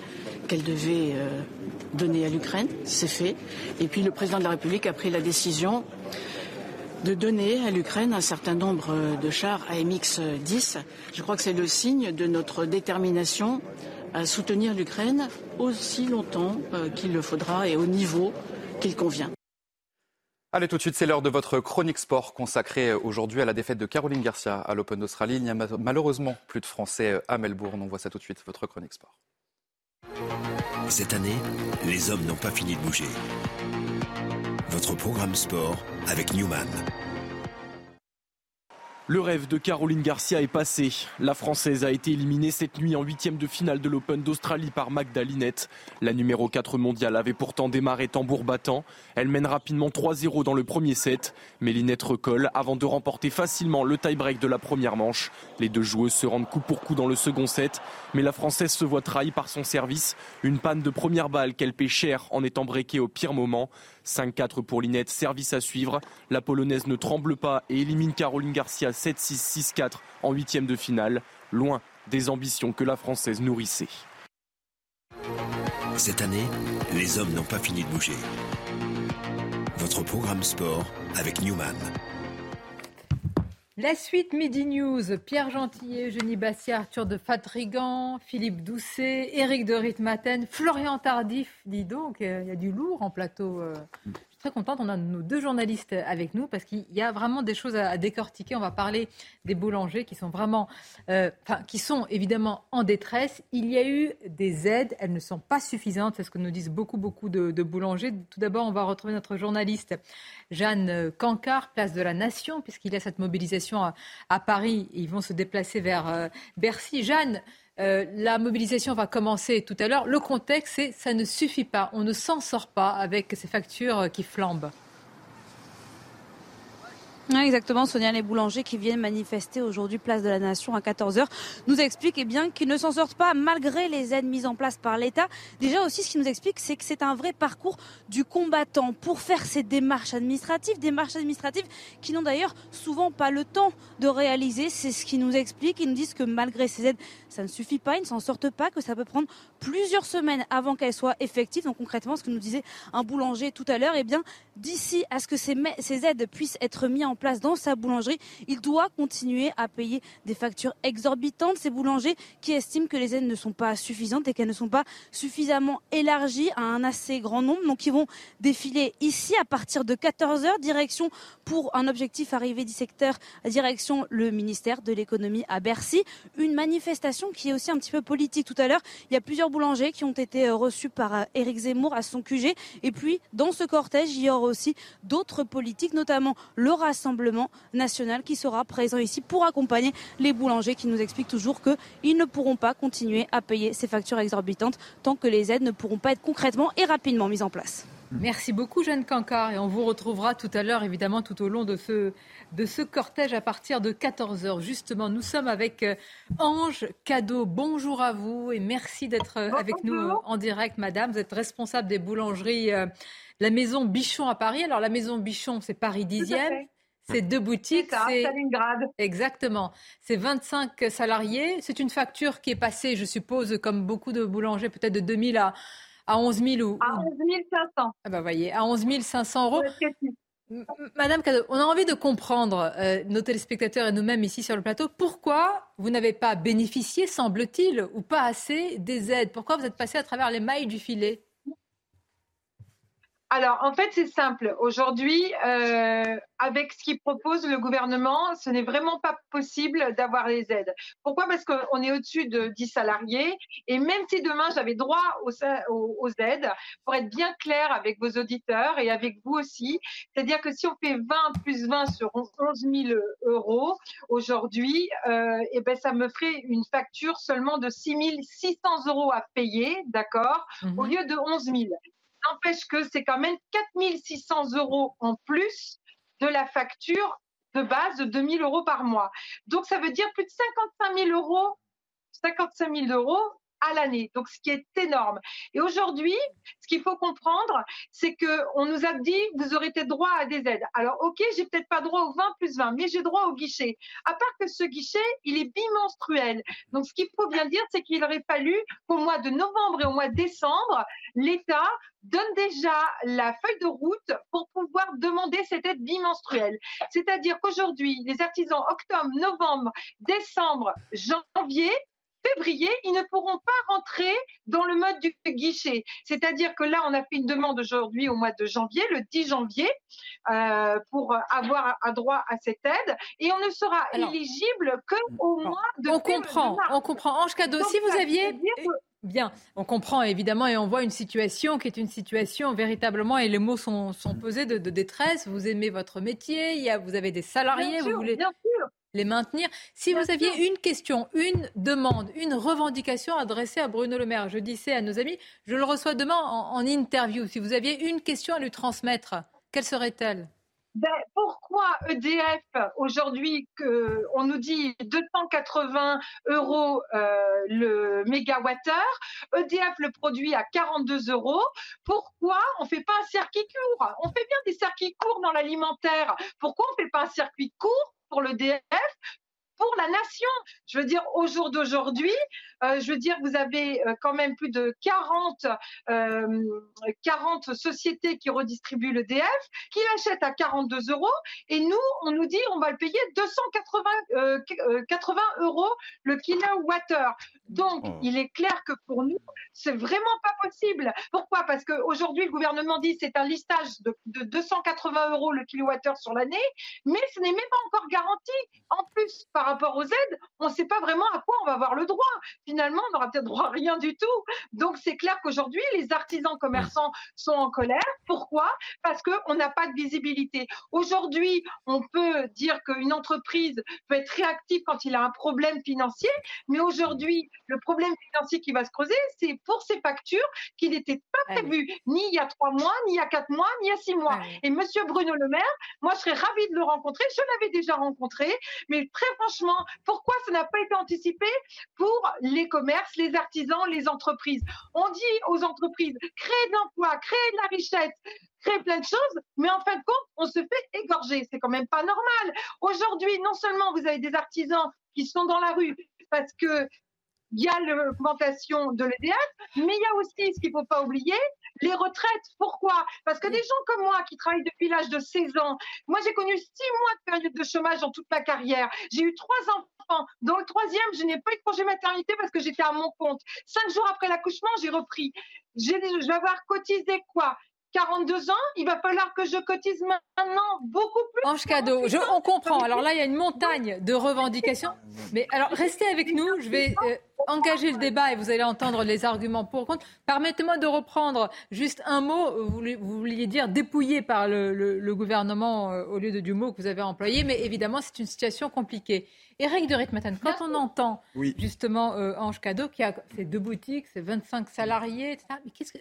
qu'elle devait euh, donner à l'Ukraine. C'est fait. Et puis le président de la République a pris la décision de donner à l'Ukraine un certain nombre de chars AMX-10. Je crois que c'est le signe de notre détermination à soutenir l'Ukraine aussi longtemps euh, qu'il le faudra et au niveau qu'il convient. Allez, tout de suite, c'est l'heure de votre chronique sport consacrée aujourd'hui à la défaite de Caroline Garcia à l'Open d'Australie. Il n'y a malheureusement plus de Français à Melbourne. On voit ça tout de suite, votre chronique sport. Cette année, les hommes n'ont pas fini de bouger. Votre programme sport avec Newman. Le rêve de Caroline Garcia est passé. La Française a été éliminée cette nuit en huitième de finale de l'Open d'Australie par Magda Linette. La numéro 4 mondiale avait pourtant démarré tambour battant. Elle mène rapidement 3-0 dans le premier set, mais Linette recolle avant de remporter facilement le tie-break de la première manche. Les deux joueuses se rendent coup pour coup dans le second set, mais la Française se voit trahie par son service. Une panne de première balle qu'elle paie cher en étant breakée au pire moment. 5-4 pour Linette, service à suivre. La Polonaise ne tremble pas et élimine Caroline Garcia 7-6, 6-4 en huitième de finale, loin des ambitions que la Française nourrissait. Cette année, les hommes n'ont pas fini de bouger. Votre programme sport avec Newman. La suite Midi News, Pierre Gentillet, Eugénie Bassier, Arthur de Fatrigan, Philippe Doucet, Éric de Ritmaten, Florian Tardif, dis donc, euh, il y a du lourd en plateau. Euh très contente. On a nos deux journalistes avec nous parce qu'il y a vraiment des choses à, décortiquer. On va parler des boulangers qui sont vraiment, euh, enfin, qui sont évidemment en détresse. Il y a eu des aides, elles ne sont pas suffisantes. C'est ce que nous disent beaucoup, beaucoup de, boulangers. Tout d'abord, on va retrouver notre journaliste Jeanne Cancard, place de la Nation, puisqu'il y a cette mobilisation à, Paris. Ils vont se déplacer vers euh, Bercy. Jeanne, euh, la mobilisation va commencer tout à l'heure. Le contexte, c'est ça ne suffit pas. On ne s'en sort pas avec ces factures qui flambent exactement, Sonia, les boulangers qui viennent manifester aujourd'hui place de la Nation à 14h nous expliquent eh bien qu'ils ne s'en sortent pas malgré les aides mises en place par l'État. Déjà aussi, ce qui nous explique, c'est que c'est un vrai parcours du combattant pour faire ces démarches administratives, démarches administratives qui n'ont d'ailleurs souvent pas le temps de réaliser. C'est ce qui nous explique. Ils nous disent que malgré ces aides, ça ne suffit pas, ils ne s'en sortent pas, que ça peut prendre plusieurs semaines avant qu'elles soient effectives. Donc concrètement, ce que nous disait un boulanger tout à l'heure, eh bien, d'ici à ce que ces, ces aides puissent être mises en place dans sa boulangerie, il doit continuer à payer des factures exorbitantes. Ces boulangers qui estiment que les aides ne sont pas suffisantes et qu'elles ne sont pas suffisamment élargies à un assez grand nombre. Donc ils vont défiler ici à partir de 14h, direction pour un objectif arrivé du secteur, direction le ministère de l'économie à Bercy. Une manifestation qui est aussi un petit peu politique. Tout à l'heure, il y a plusieurs boulangers qui ont été reçus par euh, Éric Zemmour à son QG. Et puis, dans ce cortège, il y aura aussi d'autres politiques, notamment le Rassemblement national qui sera présent ici pour accompagner les boulangers qui nous expliquent toujours qu'ils ne pourront pas continuer à payer ces factures exorbitantes tant que les aides ne pourront pas être concrètement et rapidement mises en place. Merci beaucoup Jeanne Cancard et on vous retrouvera tout à l'heure évidemment tout au long de ce, de ce cortège à partir de 14h. Justement, nous sommes avec euh, Ange Cadeau. Bonjour à vous et merci d'être euh, avec nous euh, en direct Madame. Vous êtes responsable des boulangeries La Maison Bichon à Paris. Alors la Maison Bichon c'est Paris 10e. C'est deux boutiques. C'est Stalingrad. Exactement. C'est 25 salariés. C'est une facture qui est passée, je suppose, comme beaucoup de boulangers, peut-être de 2000 à, à 11 000 ou... À 11 500. Ah bah voyez, à 11 500 euros. Madame Cadeau, on a envie de comprendre, euh, nos téléspectateurs et nous-mêmes ici sur le plateau, pourquoi vous n'avez pas bénéficié, semble-t-il, ou pas assez des aides? Pourquoi vous êtes passé à travers les mailles du filet? Alors, en fait, c'est simple. Aujourd'hui, euh, avec ce qu'il propose le gouvernement, ce n'est vraiment pas possible d'avoir les aides. Pourquoi? Parce qu'on est au-dessus de 10 salariés. Et même si demain, j'avais droit aux, aux, aides, pour être bien clair avec vos auditeurs et avec vous aussi, c'est-à-dire que si on fait 20 plus 20 sur 11 000 euros aujourd'hui, euh, eh ben, ça me ferait une facture seulement de 6 600 euros à payer, d'accord, au mhm. lieu de 11 000. N'empêche que c'est quand même 4600 euros en plus de la facture de base de 2000 euros par mois. Donc ça veut dire plus de 55 000 euros, 55 000 euros à l'année, donc ce qui est énorme. Et aujourd'hui, ce qu'il faut comprendre, c'est que on nous a dit vous aurez peut-être droit à des aides. Alors ok, j'ai peut-être pas droit au 20 plus 20, mais j'ai droit au guichet. À part que ce guichet, il est bimenstruel. Donc ce qu'il faut bien dire, c'est qu'il aurait fallu qu'au mois de novembre et au mois de décembre, l'État donne déjà la feuille de route pour pouvoir demander cette aide bimenstruelle. C'est-à-dire qu'aujourd'hui, les artisans octobre, novembre, décembre, janvier février, ils ne pourront pas rentrer dans le mode du guichet. C'est-à-dire que là, on a fait une demande aujourd'hui au mois de janvier, le 10 janvier, euh, pour avoir un droit à cette aide, et on ne sera éligible qu'au mois de On comprend, on comprend. Ange Cadeau, si vous aviez... Bien, on comprend évidemment et on voit une situation qui est une situation véritablement, et les mots sont, posés de, détresse. Vous aimez votre métier, il y a, vous avez des salariés, bien vous voulez. Bien sûr. Les maintenir. Si vous aviez une question, une demande, une revendication adressée à Bruno Le Maire, je disais à nos amis, je le reçois demain en, interview. Si vous aviez une question à lui transmettre, quelle serait-elle? Ben, pourquoi EDF aujourd'hui on nous dit 280 euros euh, le mégawattheure, EDF le produit à 42 euros. Pourquoi on fait pas un circuit court? On fait bien des circuits courts dans l'alimentaire. Pourquoi on fait pas un circuit court pour le DF pour la nation. Je veux dire, au jour d'aujourd'hui, euh, je veux dire, vous avez euh, quand même plus de 40, 40 euh, sociétés qui redistribuent le DF, qui l'achètent à 42 euros, et nous, on nous dit on va le payer 280 80 euros le kilowattheure. Donc, oh. il est clair que pour nous, c'est vraiment pas possible. Pourquoi? Parce qu'aujourd'hui, le gouvernement dit c'est un listage de, de 280 euros le kilowattheure sur l'année, mais ce n'est même pas encore garanti. En plus, par rapport aux aides, on ne sait pas vraiment à quoi on va avoir le droit finalement, on n'aura peut-être droit à rien du tout. Donc, c'est clair qu'aujourd'hui, les artisans commerçants sont en colère. Pourquoi? Parce qu'on n'a pas de visibilité. Aujourd'hui, on peut dire qu'une entreprise peut être réactive quand il a un problème financier, mais aujourd'hui, le problème financier qui va se creuser, c'est pour ces factures qui n'étaient pas prévues ni il y a trois mois, ni il y a quatre mois, ni il y a six mois. Et Monsieur Bruno Le Maire, moi, je serais ravie de le rencontrer. Je l'avais déjà rencontré, mais très franchement, pourquoi ça n'a pas été anticipé pour les commerces, les artisans, les entreprises? On dit aux entreprises, créer de l'emploi, créer de la richesse, créer plein de choses, mais en fin de compte, on se fait égorger. C'est quand même pas normal. Aujourd'hui, non seulement vous avez des artisans qui sont dans la rue parce que il y a l'augmentation de l'EDF, mais il y a aussi, ce qu'il ne faut pas oublier, les retraites. Pourquoi? Parce que des gens comme moi qui travaillent depuis l'âge de 16 ans, moi j'ai connu six mois de période de chômage dans toute ma carrière. J'ai eu trois enfants. Dans le troisième, je n'ai pas eu de congé maternité parce que j'étais à mon compte. Cinq jours après l'accouchement, j'ai repris. Je vais avoir cotisé quoi? 42 ans, il va falloir que je cotise maintenant beaucoup plus. Ange cadeau, on comprend. Alors là, il y a une montagne de revendications. Mais alors, restez avec nous. Je vais euh, engager le débat et vous allez entendre les arguments pour contre. Permettez-moi de reprendre juste un mot. Vous, vouliez dire dépouillé par le, gouvernement euh, au lieu de, du mot que vous avez employé. Mais évidemment, c'est une situation compliquée. Eric de Ritmaten, quand on entend justement euh, Ange Cadeau qui a ses deux boutiques, ses 25 salariés, etc., mais qu'est-ce que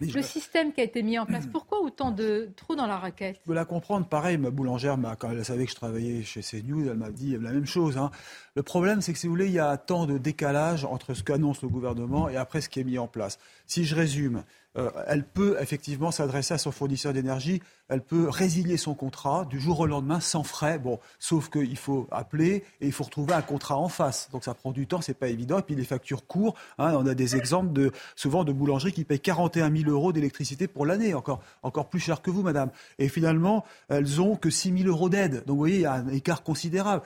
le système qui a été mis en place, pourquoi autant de trous dans la raquette? Je peux la comprendre. Pareil, ma boulangère, quand elle savait que je travaillais chez CNews, elle m'a dit la même chose. Hein. Le problème, c'est que si vous voulez, il y a tant de décalage entre ce qu'annonce le gouvernement et après ce qui est mis en place. Si je résume, euh, elle peut effectivement s'adresser à son fournisseur d'énergie, elle peut résilier son contrat du jour au lendemain sans frais. Bon, sauf qu'il faut appeler et il faut retrouver un contrat en face. Donc ça prend du temps, c'est pas évident. Et puis les factures courent. Hein, on a des exemples de souvent de boulangeries qui payent 41 000 euros d'électricité pour l'année, encore encore plus cher que vous, madame. Et finalement, elles ont que 6 000 euros d'aide. Donc vous voyez, il y a un écart considérable.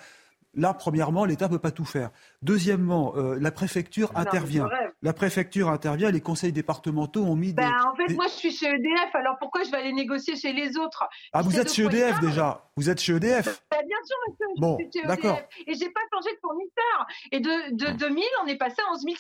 Là, premièrement, l'État ne peut pas tout faire. Deuxièmement, euh, la préfecture intervient. La préfecture intervient, les conseils départementaux ont mis ben, des... En fait, moi, je suis chez EDF, alors pourquoi je vais aller négocier chez les autres? Ah, vous êtes chez EDF déjà Vous êtes chez EDF ben, Bien sûr, monsieur, bon, je suis chez EDF. Et j'ai pas changé de fournisseur. Et de, de 2000, on est passé à 11 500.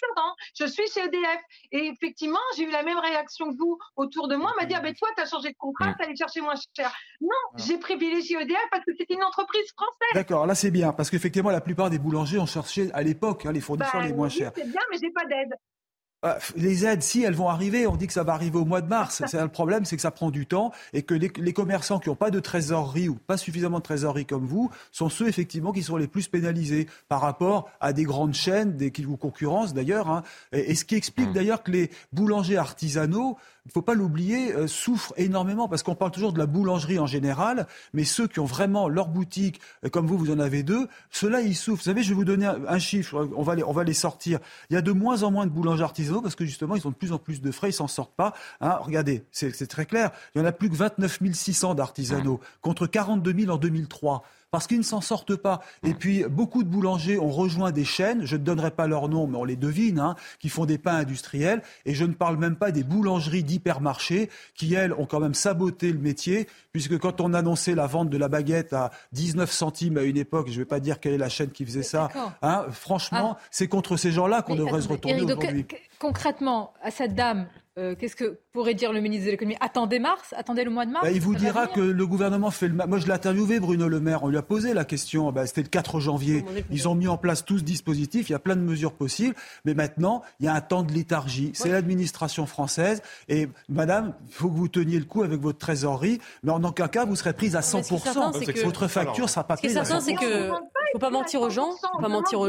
Je suis chez EDF. Et effectivement, j'ai eu la même réaction que vous autour de moi. On m'a dit, ah ben toi, tu as changé de contrat, tu allé chercher moins cher. Non, ah. j'ai privilégié EDF parce que c'était une entreprise française. D'accord, là c'est bien, parce qu'effectivement, la plupart des boulangers ont cherché à l'époque hein, les fournisseurs bah, les moins chers. C'est bien, mais j'ai pas d'aide. Ah, les aides, si elles vont arriver, on dit que ça va arriver au mois de mars. [laughs] C'est le problème, c'est que ça prend du temps et que les, commerçants qui n'ont pas de trésorerie ou pas suffisamment de trésorerie comme vous sont ceux effectivement qui sont les plus pénalisés par rapport à des grandes chaînes des, qui vous concurrencent d'ailleurs. Hein. Et, ce qui explique mmh. d'ailleurs que les boulangers artisanaux il ne faut pas l'oublier, euh, souffrent énormément parce qu'on parle toujours de la boulangerie en général, mais ceux qui ont vraiment leur boutique, euh, comme vous, vous en avez deux, ceux-là, ils souffrent. Vous savez, je vais vous donner un, chiffre, on va, les, sortir. Il y a de moins en moins de boulangers artisanaux parce que justement, ils ont de plus en plus de frais, ils s'en sortent pas. Hein, regardez, c'est très clair. Il y en a plus que 29 600 d'artisanaux contre 42 000 en 2003 parce qu'ils ne s'en sortent pas. Et puis, beaucoup de boulangers ont rejoint des chaînes, je ne donnerai pas leur nom, mais on les devine, hein, qui font des pains industriels. Et je ne parle même pas des boulangeries d'hypermarchés, qui, elles, ont quand même saboté le métier, puisque quand on annonçait la vente de la baguette à 19 centimes à une époque, je ne vais pas dire quelle est la chaîne qui faisait ça, hein, franchement, ah. c'est contre ces gens-là qu'on devrait se retourner aujourd'hui. Concrètement, à cette dame, euh, qu'est-ce que pourrait dire le ministre de l'économie? Attendez mars, attendez le mois de mars. Bah, il vous dira que le gouvernement fait le. Moi, je l'ai interviewé, Bruno Le Maire. On lui a posé la question. Bah, C'était le 4 janvier. Ils ont mis en place tout ce dispositif. Il y a plein de mesures possibles. Mais maintenant, il y a un temps de léthargie. C'est l'administration française. Et madame, il faut que vous teniez le coup avec votre trésorerie. Mais en aucun cas, vous serez prise à 100%. Votre facture ne sera pas prise à 100%. Ce qui est certain, c'est qu'il ne faut pas mentir aux gens. Faut pas mentir aux...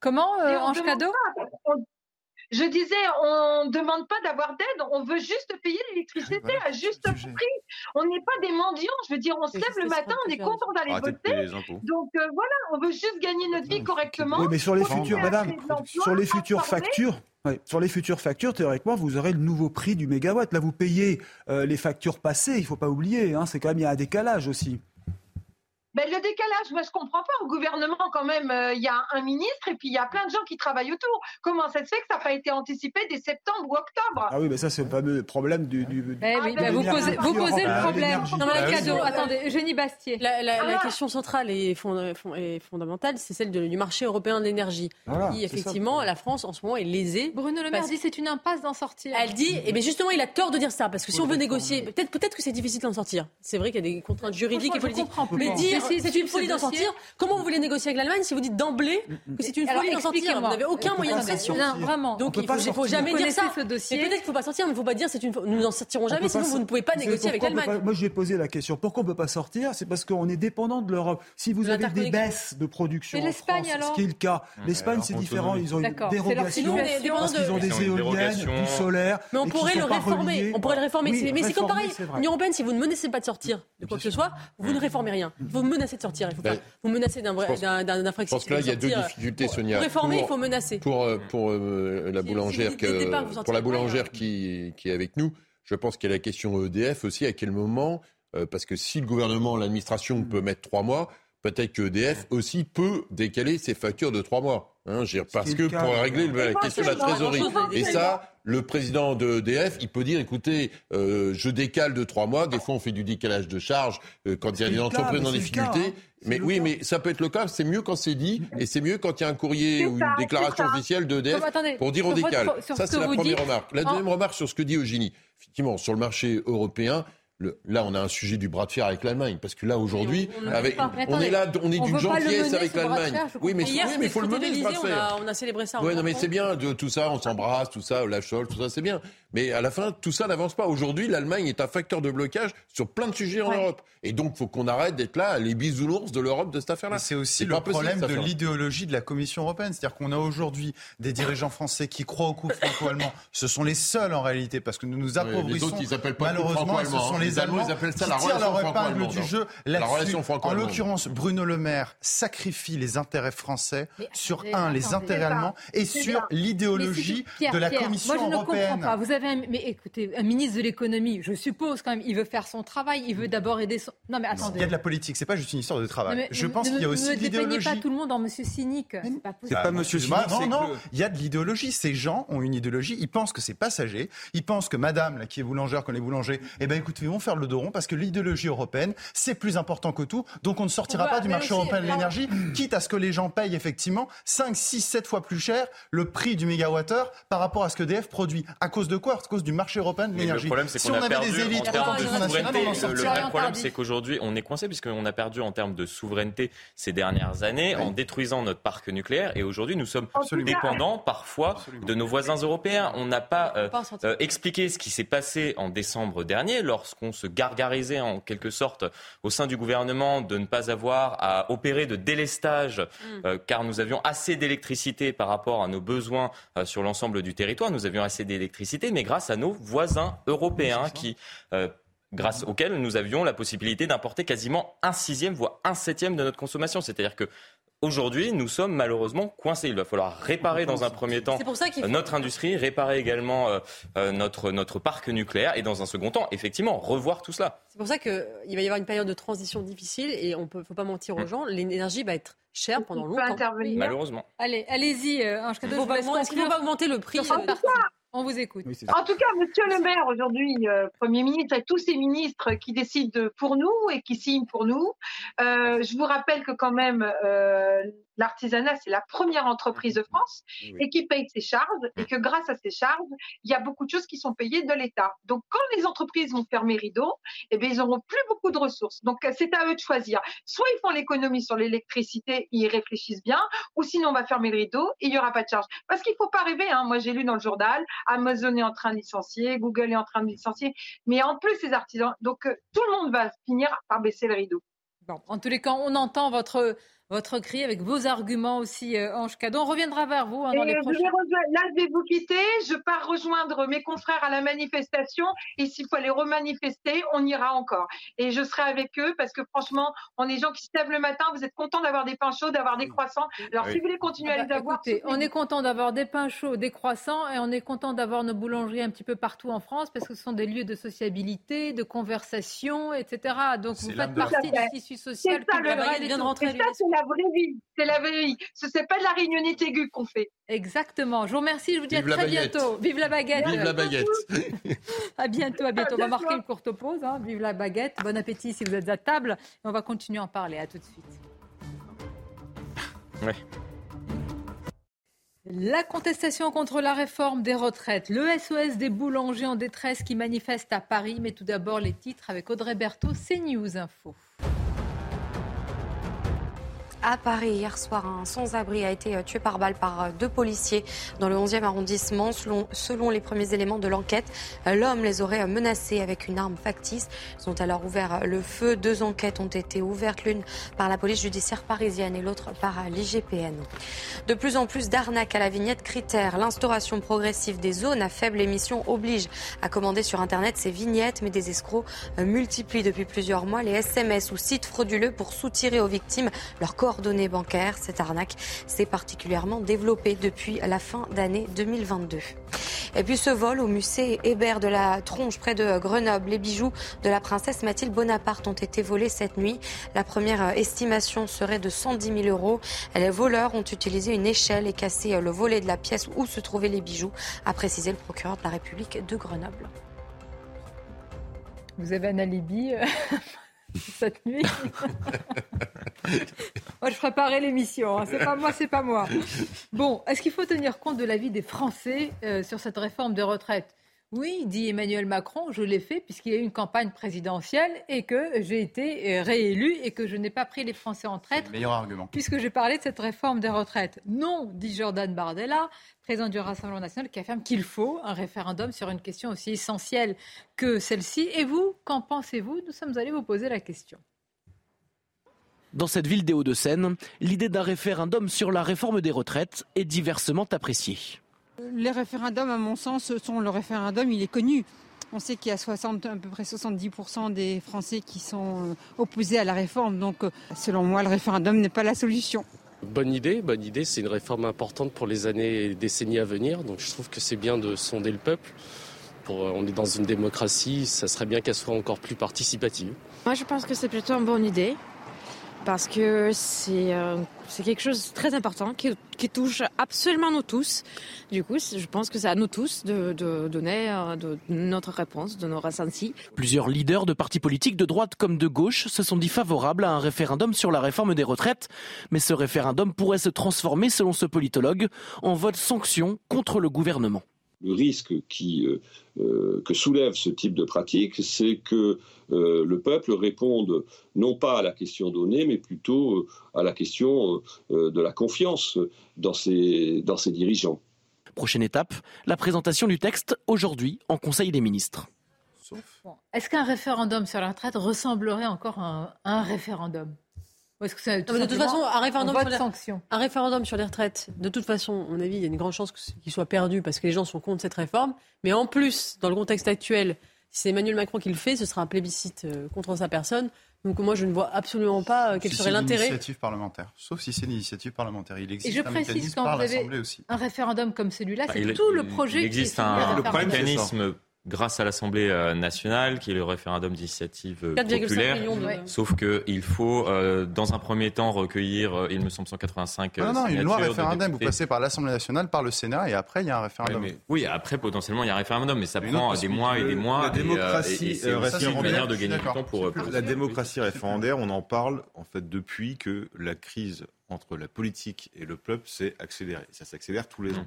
Comment, euh, Ange Cadeau? Je disais, on ne demande pas d'avoir d'aide, on veut juste payer l'électricité à juste prix. On n'est pas des mendiants, je veux dire, on se lève le matin, on est content d'aller voter. Donc euh, voilà, on veut juste gagner notre vie correctement. Oui, mais sur les futures, madame, sur les futures factures, sur les futures factures, théoriquement, vous aurez le nouveau prix du mégawatt. Là, vous payez euh, les factures passées, il ne faut pas oublier. Hein, c'est quand même, il y a un décalage aussi. Ben, le décalage, moi je comprends pas. Au gouvernement, quand même, euh, il y a un ministre et puis il y a plein de gens qui travaillent autour. Comment ça se fait que ça n'a pas été anticipé dès septembre ou octobre? Ah oui, mais ça c'est le fameux problème du. du eh oui, ben, vous posez, vous posez le problème. Non, mais ah cadeau. Attendez, Eugénie Bastier. La, la, la, question centrale et, fondamentale, c'est celle du marché européen de l'énergie. qui, effectivement, la France en ce moment est lésée. Bruno Le Maire dit c'est une impasse d'en sortir. Elle dit, et eh bien justement, il a tort de dire ça parce que si on veut négocier, peut-être peut-être que c'est difficile d'en sortir. C'est vrai qu'il y a des contraintes juridiques et politiques. Mais dire c'est une folie d'en sortir. Comment vous voulez négocier avec l'Allemagne si vous dites d'emblée que c'est une folie d'en sortir Vous n'avez aucun moyen de pression. Vraiment. Donc il ne faut jamais dire ça. Peut-être qu'il ne faut pas sortir, mais il ne faut pas dire c'est une nous n'en sortirons jamais, sinon vous ne pouvez pas négocier avec l'Allemagne. Moi, j'ai posé la question. Pourquoi on ne peut pas sortir? C'est parce qu'on est dépendant de l'Europe. Si vous avez des baisses de production en France, ce qui est le cas, l'Espagne c'est différent. Ils ont une dérogation parce qu'ils ont des éoliennes, du solaire. Mais on pourrait le réformer. On pourrait le réformer. Mais c'est comme pareil. L'Union européenne, si vous ne menacez pas de sortir de quoi que ce soit, vous ne réformez rien. Vous menacez de sortir. Il faut vous menacez d'un infraction. Je pense que là, il y a deux difficultés, Sonia. Pour réformer, il faut menacer. Pour, pour euh, la boulangère, pour la boulangère qui, qui est avec nous, je pense qu'il y a la question EDF aussi. À quel moment euh, Parce que si le gouvernement, l'administration peut mettre trois mois, peut-être que EDF aussi peut décaler ses factures de trois mois. Hein, parce que pour régler la question de la trésorerie. Et ça, le président de EDF, il peut dire, écoutez, euh, je décale de trois mois. Des fois, on fait du décalage de charges euh, quand il y a des entreprises en difficulté. Mais oui, mais ça peut être le cas. C'est mieux quand c'est dit, et c'est mieux quand il y a un courrier ou une déclaration officielle d'EDF pour dire on décale. Ça, c'est la première remarque. La deuxième remarque sur ce que dit Eugénie. Effectivement, sur le marché européen, là, on a un sujet du bras de fer avec l'Allemagne, parce que là, aujourd'hui, on, on, est là, on est d'une gentillesse avec l'Allemagne. Oui, mais il faut le mener, ce bras de fer. On a, célébré ça. Oui, non, mais c'est bien, de, tout ça, on s'embrasse, tout ça, la chole, tout ça, c'est bien. Mais à la fin, tout ça n'avance pas. Aujourd'hui, l'Allemagne est un facteur de blocage sur plein de sujets en Europe. Et donc, il faut qu'on arrête d'être là, les bisounours de l'Europe de cette affaire-là. C'est aussi le problème de l'idéologie de la Commission européenne. C'est-à-dire qu'on a aujourd'hui des dirigeants français qui croient au coup franco-allemand. Ce sont les seuls en réalité, parce que nous nous appauvrissons. Les malheureusement, ce sont hein. Les, Allemands ils appellent ça la tirent leur épingle du jeu là-dessus. En l'occurrence, Bruno Le Maire sacrifie les intérêts français sur, un, les intérêts allemands et sur l'idéologie de la Commission européenne. Moi, je ne comprends pas. Vous avez un... Mais écoutez, un ministre de l'économie, je suppose quand même, il veut faire son travail, il veut d'abord aider son... Non, mais attendez. Il y a de la politique, c'est pas juste une histoire de travail. je pense qu'il y a aussi de l'idéologie. Ne pas tout le monde en monsieur cynique. C'est pas possible. Pas monsieur cynique. Non, non, il y a de l'idéologie. Ces gens ont une idéologie. Ils pensent que c'est passager. Ils pensent que madame, là, qui est boulangère, qu'on est boulanger, eh ben, écoutez, ils vont faire le dos rond parce que l'idéologie européenne, c'est plus important que tout. Donc on ne sortira pas du marché européen de l'énergie, quitte à ce que les gens payent effectivement 5, 6, 7 fois plus cher le prix du mégawattheure par rapport à ce que DF produit. À cause de quoi? À cause du marché européen de l'énergie. Le problème, c'est qu'on a perdu des élites en de souveraineté. Le problème, c'est qu'aujourd'hui, on est coincé puisqu'on a perdu en termes de souveraineté ces dernières années en détruisant notre parc nucléaire. Et aujourd'hui, nous sommes dépendants parfois de nos voisins européens. On n'a pas euh, euh, expliqué ce qui s'est passé en décembre dernier lorsqu'on se gargarisait en quelque sorte au sein du gouvernement de ne pas avoir à opérer de délestage mm. euh, car nous avions assez d'électricité par rapport à nos besoins sur l'ensemble du territoire. Nous avions assez d'électricité, mais grâce à nos voisins européens qui grâce auxquels nous avions la possibilité d'importer quasiment un sixième, voire un septième de notre consommation. C'est-à-dire que Aujourd'hui, nous sommes malheureusement coincés. Il va falloir réparer dans un premier temps notre industrie, réparer également euh, euh, notre, notre parc nucléaire et dans un second temps, effectivement, revoir tout cela. C'est pour ça qu'il va y avoir une période de transition difficile et on ne faut pas mentir aux mm. gens, l'énergie va être chère pendant longtemps. Malheureusement. Allez, allez-y, euh, Ange Cadeau. Est-ce qu'il ne faut pas augmenter le prix on vous écoute. en tout cas, Monsieur le maire, aujourd'hui, euh, Premier ministre, et tous ces ministres qui décident pour nous et qui signent pour nous. Euh, je vous rappelle que quand même, euh, l'artisanat, c'est la première entreprise de France et qui paye ses charges et que grâce à ces charges, il y a beaucoup de choses qui sont payées de l'État. Donc, quand les entreprises vont fermer rideau, eh bien, ils n'auront plus beaucoup de ressources. Donc, c'est à eux de choisir. Soit ils font l'économie sur l'électricité, ils réfléchissent bien, ou sinon on va fermer le rideau et il n'y aura pas de charge. Parce qu'il ne faut pas rêver. Hein. Moi, j'ai lu dans le journal, Amazon est en train de licencier, Google est en train de licencier, mais en plus, ces artisans. Donc, euh, tout le monde va finir par baisser le rideau. Bon, en tous les cas, on entend votre votre cri avec vos arguments aussi, euh, Ange Cadon. On reviendra vers vous hein, dans les prochains... Là, je vais vous quitter. Je pars rejoindre mes confrères à la manifestation. Et s'il faut aller remanifester, on ira encore. Et je serai avec eux parce que franchement, on est des gens qui se lèvent le matin. Vous êtes contents d'avoir des pains chauds, d'avoir des croissants. Alors, si vous voulez continuer à ah les bah, avoir... on est content d'avoir des pains chauds, des croissants et on est content d'avoir nos boulangeries un petit peu partout en France parce que ce sont des lieux de sociabilité, de conversation, etc. Donc, vous faites partie du tissu social. Ça, le vient de rentrer la vraie vie. C'est la vraie vie. Ce n'est pas de la réunionnité aiguë qu'on fait. Exactement. Je vous remercie. Je vous dis à très bientôt. Vive la baguette. Vive la baguette. [laughs] à bientôt. À bientôt. On va marquer une courte pause. Hein. Vive la baguette. Bon appétit si vous êtes à table. Et on va continuer à en parler. À tout de suite. Ouais. La contestation contre la réforme des retraites, le SOS des boulangers en détresse qui manifestent à Paris, mais tout d'abord les titres avec Audrey Berthaud, CNews Info. À Paris, hier soir, un sans-abri a été euh, tué par balle par euh, deux policiers dans le 11e arrondissement. Selon, les premiers éléments de l'enquête, euh, l'homme les aurait menacés avec une arme factice. Ils ont alors ouvert le feu. Deux enquêtes ont été ouvertes, l'une par la police judiciaire parisienne et l'autre par l'IGPN. De plus en plus d'arnaques à la vignette critère. L'instauration progressive des zones à faible émission oblige à commander sur Internet ces vignettes, mais des escrocs multiplient depuis plusieurs mois les SMS ou sites frauduleux pour soutirer aux victimes leur corps coordonnées bancaires. Cette arnaque s'est particulièrement développée depuis la fin d'année 2022. Et puis ce vol au musée Hébert de la Tronche près de Grenoble, les bijoux de la princesse Mathilde Bonaparte ont été volés cette nuit. La première estimation serait de 110 000 euros. Les voleurs ont utilisé une échelle et cassé le volet de la pièce où se trouvaient les bijoux, a précisé le procureur de la République de Grenoble. Vous avez un alibi euh, cette nuit. [laughs] moi, je préparais l'émission. Hein. C'est pas moi, c'est pas moi. Bon, est-ce qu'il faut tenir compte de l'avis des Français euh, sur cette réforme de retraite oui, dit Emmanuel Macron, je l'ai fait puisqu'il y a eu une campagne présidentielle et que j'ai été euh, réélu et que je n'ai pas pris les Français en traître. Meilleur argument. Puisque j'ai parlé de cette réforme des retraites. Non, dit Jordan Bardella, président du Rassemblement national, qui affirme qu'il faut un référendum sur une question aussi essentielle que celle-ci. Et vous, qu'en pensez-vous? Nous sommes allés vous poser la question. Dans cette ville des Hauts-de-Seine, l'idée d'un référendum sur la réforme des retraites est diversement appréciée. Les référendums, à mon sens, sont le référendum, il est connu. On sait qu'il y a 60, à peu près 70% des Français qui sont euh, opposés à la réforme. Donc, euh, selon moi, le référendum n'est pas la solution. Bonne idée, bonne idée. C'est une réforme importante pour les années et décennies à venir. Donc, je trouve que c'est bien de sonder le peuple. Pour, euh, on est dans une démocratie, ça serait bien qu'elle soit encore plus participative. Moi, je pense que c'est plutôt une bonne idée parce que c'est euh, c'est quelque chose de très important qui, touche absolument nous tous. Du coup, je pense que c'est à nous tous de, donner euh, notre réponse, de nos ressentis. Plusieurs leaders de partis politiques de droite comme de gauche se sont dit favorables à un référendum sur la réforme des retraites. Mais ce référendum pourrait se transformer, selon ce politologue, en vote sanction contre le gouvernement le risque qui, euh, euh, que soulève ce type de pratique, c'est que euh, le peuple réponde non pas à la question donnée, mais plutôt à la question de la confiance dans ses, dans ses dirigeants. Prochaine étape, la présentation du texte aujourd'hui en Conseil des ministres. Est-ce qu'un référendum sur la retraite ressemblerait encore à un référendum? De toute façon, un référendum, sur les, un référendum sur les retraites, de toute façon, à mon avis, il y a une grande chance qu'il soit perdu parce que les gens sont contre cette réforme. Mais en plus, dans le contexte actuel, si c'est Emmanuel Macron qui le fait, ce sera un plébiscite euh, contre sa personne. Donc moi, je ne vois absolument pas euh, quel serait l'intérêt. initiative parlementaire, sauf si c'est une initiative parlementaire. Il existe Et je un précise quand vous avez aussi. un référendum comme celui-là, c'est tout le projet. Il existe un, mécanisme grâce à l'Assemblée euh, nationale, qui est le référendum d'initiative euh, populaire. Sauf qu'il faut, euh, dans un premier temps, recueillir, il me semble, 185 Non, non, une loi référendum, vous passez par l'Assemblée nationale, par le Sénat, et après, il y a un référendum. oui, après, potentiellement, il y a un référendum, mais ça prend des mois et des mois. La démocratie référendaire, de gagner du temps pour... La démocratie référendaire, on en parle, en fait, depuis que la crise entre la politique et le peuple s'est accélérée. Ça s'accélère tous les mmh. ans.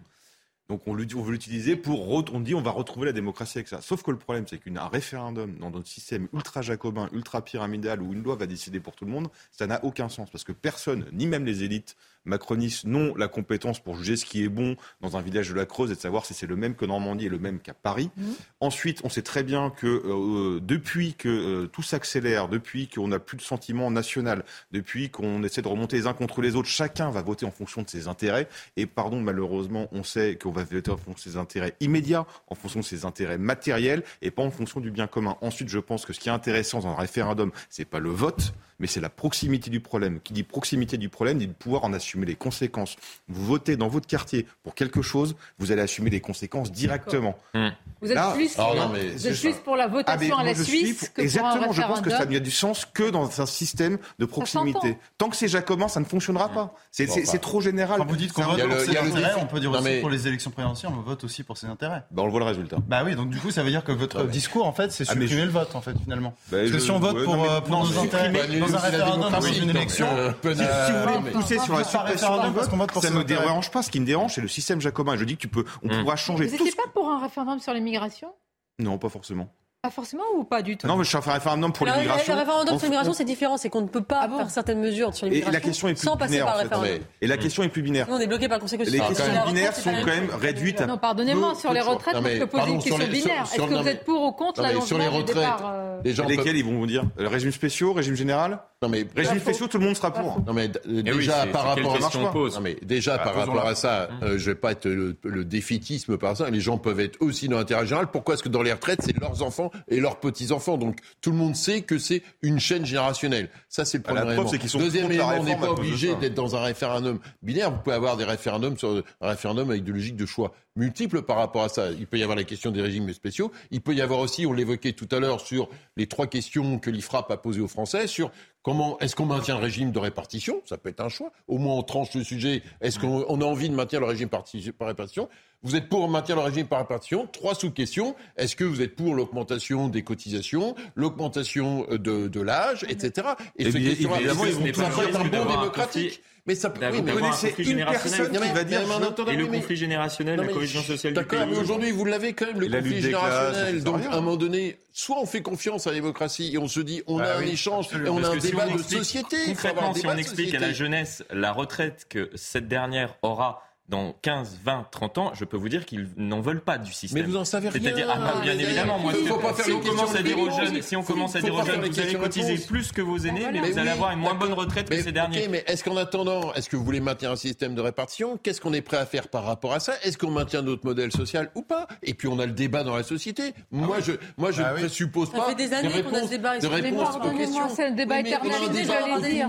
Donc on, veut l'utiliser pour, on dit on va retrouver la démocratie avec ça. Sauf que le problème, c'est qu'un référendum dans notre système ultra jacobin, ultra pyramidal, où une loi va décider pour tout le monde, ça n'a aucun sens. Parce que personne, ni même les élites, macronistes n'ont la compétence pour juger ce qui est bon dans un village de la Creuse et de savoir si c'est le même que Normandie et le même qu'à Paris. Mmh. Ensuite, on sait très bien que euh, depuis que euh, tout s'accélère, depuis qu'on n'a plus de sentiment national, depuis qu'on essaie de remonter les uns contre les autres, chacun va voter en fonction de ses intérêts. Et pardon, malheureusement, on sait qu'on va voter en fonction de ses intérêts immédiats, en fonction de ses intérêts matériels et pas en fonction du bien commun. Ensuite, je pense que ce qui est intéressant dans un référendum, c'est pas le vote, mais c'est la proximité du problème. Qui dit proximité du problème dit de pouvoir en assumer les conséquences. Vous votez dans votre quartier pour quelque chose, vous allez assumer les conséquences directement. Mmh. Vous êtes plus, pour la votation ah, à la Suisse que Exactement, pour un je pense que ça n'a du sens que dans un système de proximité. Tant que c'est jacobin, ça ne fonctionnera pas. C'est trop général. Quand vous dites qu'on vote pour ses intérêts, on peut dire aussi pour les élections présidentielles, on vote aussi pour ses intérêts. Bah, on le voit le résultat. Bah oui, donc du coup, ça veut dire que votre discours, en fait, c'est ah, supprimer le vote, en fait, finalement. Bah, Parce que si on vote pour nos intérêts dans un référendum, dans une élection, si vous voulez pousser sur la suppression du vote, ça ne dérange pas. Ce qui me dérange, c'est le système jacobin. Je dis que tu peux, on pourra changer. Vous n'étiez pas pour un référendum sur l'immigration? Non, pas forcément. Pas forcément ou pas du tout Non, mais je suis un référendum pour l'immigration. Le référendum sur l'immigration, c'est différent. C'est qu'on ne peut pas ah faire certaines mesures sur l'immigration et la question est plus sans passer par le référendum. Et la question est plus binaire. Nous, on est bloqué par le Conseil Les questions binaires sont quand même réduites à. Non, pardonnez-moi, sur les retraites, je peux poser une question binaire. Est-ce que vous êtes pour ou contre l'allongement du départ Lesquels ils vont vous dire Le régime spéciaux, régime général non mais régime spéciaux, tout le monde sera pour. Non mais eh déjà par rapport à non mais déjà par rapport à ça, euh, je vais pas être le, défaitisme par ça. Les gens peuvent être aussi dans l'intérêt général. Pourquoi est-ce que dans les retraites c'est leurs enfants et leurs petits enfants Donc tout le monde sait que c'est une chaîne générationnelle. Ça c'est le premier élément. Deuxième élément, on n'est pas obligé d'être dans un référendum binaire. Vous pouvez avoir des référendums sur un référendum avec de logique de choix multiples par rapport à ça. Il peut y avoir la question des régimes spéciaux. Il peut y avoir aussi, on l'évoquait tout à l'heure, sur les trois questions que l'IFRAP a posées aux Français, sur comment est-ce qu'on maintient le régime de répartition? Ça peut être un choix. Au moins, on tranche le sujet. Est-ce qu'on a envie de maintenir le régime par répartition? Vous êtes pour maintenir le régime par répartition Trois sous-questions. Est-ce que vous êtes pour l'augmentation des cotisations, l'augmentation de, de l'âge, etc. Et, ce évidemment, ils vont être un bon démocratique? Mais ça peut. Oui, mais c'est une personne qui va dire. Et le conflit générationnel, la cohésion sociale. D'accord, mais aujourd'hui, vous l'avez quand même, le conflit générationnel. Donc, à un moment donné, soit on fait confiance à la démocratie et on se dit, on a un échange et on a un débat de société. Concrètement, si on explique à la jeunesse la retraite que cette dernière aura dans 15, 20, 30 ans, je peux vous dire qu'ils n'en veulent pas du système. Mais vous en savez rien. C'est-à-dire, ah, bien évidemment, moi, si, on commence à dire aux jeunes, si on commence à dire aux jeunes, vous allez cotiser plus que vos aînés, mais, vous allez avoir une moins bonne retraite que ces derniers. mais est-ce qu'en attendant, est-ce que vous voulez maintenir un système de répartition? Qu'est-ce qu'on est prêt à faire par rapport à ça? Est-ce qu'on maintient notre modèle social ou pas? Et puis on a le débat dans la société. Moi, je, moi, je ne suppose pas. Ça fait des années qu'on a ce débat. C'est le débat éternalisé, j'allais dire.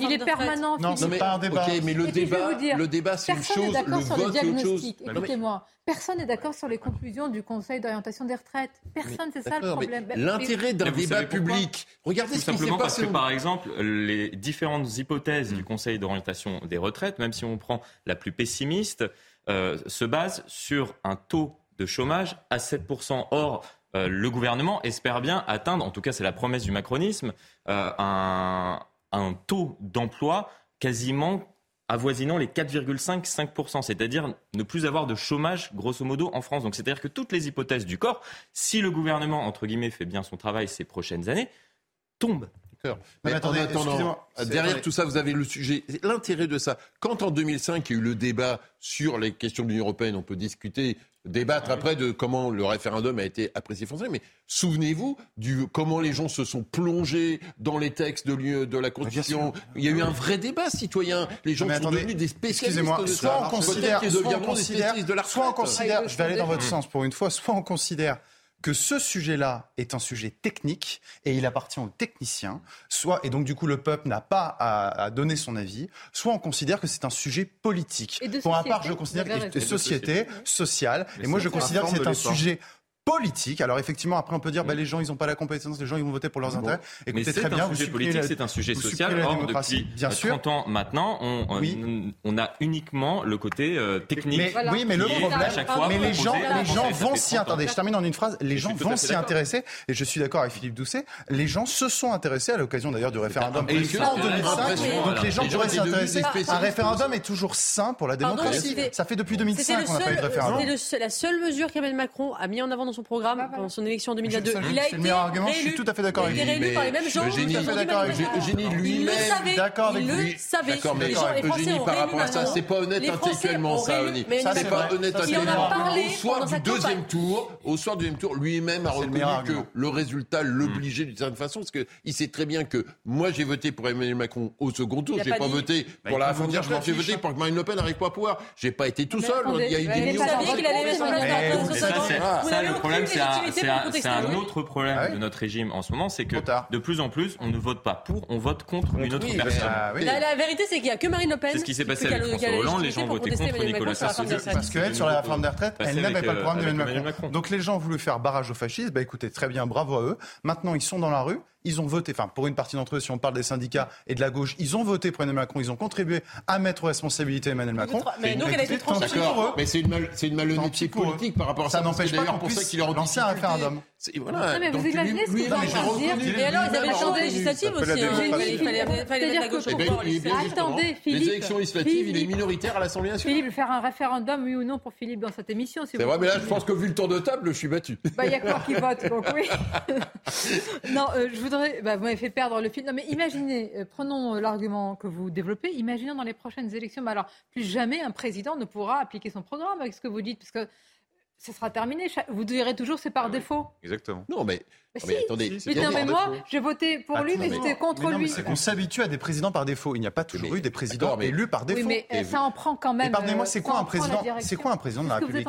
Il est permanent. Non, c'est pas un débat. Ok, mais le débat, le débat, c'est une chose. Le vote, Écoutez-moi, personne n'est d'accord sur les conclusions du Conseil d'orientation des retraites. Personne, c'est ça le problème. L'intérêt d'un débat public. Regardez ce qui s'est passé. Parce que, par exemple, les différentes hypothèses du Conseil d'orientation des retraites, même si on prend la plus pessimiste, euh, se basent sur un taux de chômage à 7%. Or, euh, le gouvernement espère bien atteindre, en tout cas c'est la promesse du macronisme, euh, un, un taux d'emploi quasiment avoisinant les 4,5-5%, c'est-à-dire ne plus avoir de chômage grosso modo en France. Donc c'est-à-dire que toutes les hypothèses du corps, si le gouvernement, entre guillemets, fait bien son travail ces prochaines années, tombent. Mais, attendez, derrière tout ça, vous avez le sujet, l'intérêt de ça. Quand en 2005, il y a eu le débat sur les questions de l'Union européenne, on peut discuter débattre après de comment le référendum a été apprécié français, mais souvenez-vous du comment les gens se sont plongés dans les textes de, de la Constitution. Il y a eu un vrai débat citoyen. Les gens sont devenus des spécialistes de soit on considère, soit on considère, soit on considère, je vais aller dans votre sens pour une fois, soit on considère que ce sujet-là est un sujet technique et il appartient aux techniciens, soit, et donc du coup le peuple n'a pas à, donner son avis, soit on considère que c'est un sujet politique. Et Pour ma part, je considère que c'est société, sociale, et moi je considère que c'est un sujet politique. Alors effectivement, après on peut dire, bah, les gens ils n'ont pas la compétence, les gens ils vont voter pour leurs intérêts. Écoutez, très bien, un sujet politique, c'est un sujet social. Or, depuis bien 30 ans maintenant, on, on, a uniquement le côté euh, technique. Mais, oui, mais le problème, mais les gens, les gens vont s'y intéresser. Je termine en une phrase. Les gens vont s'y intéresser. Et je suis d'accord avec Philippe Doucet. Les gens se sont intéressés à l'occasion d'ailleurs du référendum en 2005. Donc les gens pourraient s'y intéresser. Un référendum est toujours sain pour la démocratie. Ça fait depuis 2005 qu'on n'a pas eu de référendum. C'est la seule mesure qu'Emmanuel Macron a mis en avant son programme ah, pendant son élection en 2022. Il a été le meilleur argument, je suis tout à fait d'accord avec lui. Il a été réélu par les mêmes gens. Eugénie, Eugénie lui-même, d'accord avec lui. D'accord, mais Eugénie, par rapport à ça, c'est pas honnête intellectuellement, ça, Eugénie. C'est pas honnête intellectuellement. Au soir du deuxième tour, au soir du deuxième tour, lui-même a reconnu que le résultat l'obligeait d'une certaine façon, parce qu'il sait très bien que moi, j'ai voté pour Emmanuel Macron au second tour. J'ai pas voté bah, pour la frontière. J'ai voté pour que Marine Le Pen n'arrive pas à pouvoir. J'ai pas été tout seul. Il y a eu des millions. Ça, le problème, c'est c'est un autre problème ah de notre régime en ce moment, c'est que de plus en plus, on ne vote pas pour, on vote contre une autre personne. Ah la, vérité, c'est qu'il n'y a que Marine Le Pen. C'est ce qui s'est passé avec François Hollande. Les gens votaient contre Nicolas Sarkozy. Parce qu'elle, sur la réforme des retraites, elle n'avait pas le programme d'Emmanuel Macron. Donc les gens ont voulu faire barrage au fascisme. Bah écoutez, très bien, bravo à eux. Maintenant, ils sont dans la rue ils ont voté, enfin pour une partie d'entre eux, si on parle des syndicats et de la gauche, ils ont voté pour Emmanuel Macron, ils ont contribué à mettre aux responsabilités Emmanuel Macron. Mais donc elle a été D'accord, mais c'est une, mal, une malhonnêteté politique par rapport à ça. Ça n'empêche pas pour ça qu'il leur lancé un référendum. Voilà. Non, mais vous imaginez ce que vous dire Et alors, ils avaient le champ des législatives aussi. Hein. Il fallait mettre la gauche au pouvoir. Attendez, Philippe. Les élections législatives, il est minoritaire à l'Assemblée nationale. Philippe, faire un référendum, oui ou non, pour Philippe dans cette émission C'est vrai, mais là, je pense que vu le tour de table, je suis battu. Bah, il y a quoi qui vote, [laughs] donc oui. [laughs] Non, euh, je voudrais. Bah, vous m'avez fait perdre le fil. Non, mais imaginez, euh, prenons euh, l'argument que vous développez, imaginons dans les prochaines élections, mais alors plus jamais un président ne pourra appliquer son programme avec ce que vous dites, parce que ce sera terminé. Vous direz toujours c'est par ah défaut. Exactement. Non, mais, mais attendez. Mais, non, mais moi, j'ai voté pour lui, mais j'étais contre lui. C'est qu'on s'habitue à des présidents par défaut. Il n'y a pas toujours eu des présidents élus par défaut. Oui, mais ça en prend quand même. Pardonnez-moi, c'est quoi un président C'est quoi un président de la République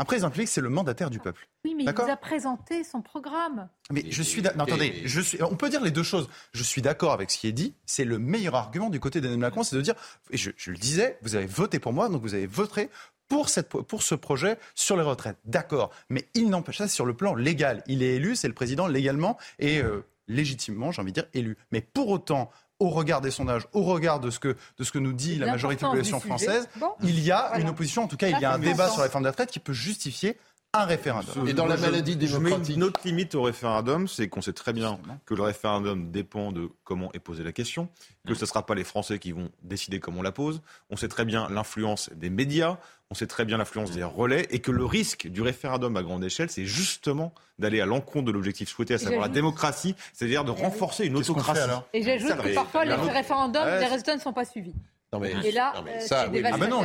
un président public, c'est le mandataire du peuple. Oui, mais il vous a présenté son programme. Mais je suis. Non, attendez, je suis. On peut dire les deux choses. Je suis d'accord avec ce qui est dit. C'est le meilleur argument du côté d'Emmanuel Macron, c'est de dire. Et je, le disais, vous avez voté pour moi, donc vous avez voté pour, cette, pour ce projet sur les retraites. D'accord. Mais il n'empêche ça sur le plan légal. Il est élu, c'est le président légalement et euh, légitimement, j'ai envie de dire, élu. Mais pour autant, au regard des sondages, au regard de ce que, de ce que nous dit la majorité de la population française, il y a une opposition, en tout cas, il y a un débat sur la réforme de la retraite qui peut justifier un référendum. Et dans la maladie démocratique. Je mets une autre limite au référendum, c'est qu'on sait très bien que le référendum dépend de comment est posée la question, que ce ne sera pas les Français qui vont décider comment on la pose. On sait très bien l'influence des médias, on sait très bien l'influence des relais, et que le risque du référendum à grande échelle, c'est justement d'aller à l'encontre de l'objectif souhaité, à savoir la démocratie, c'est-à-dire de renforcer une autocratie. Et j'ajoute que parfois, les référendums, les résultats ne sont pas suivis. Non mais, et là, euh, ça, oui, ah ben non,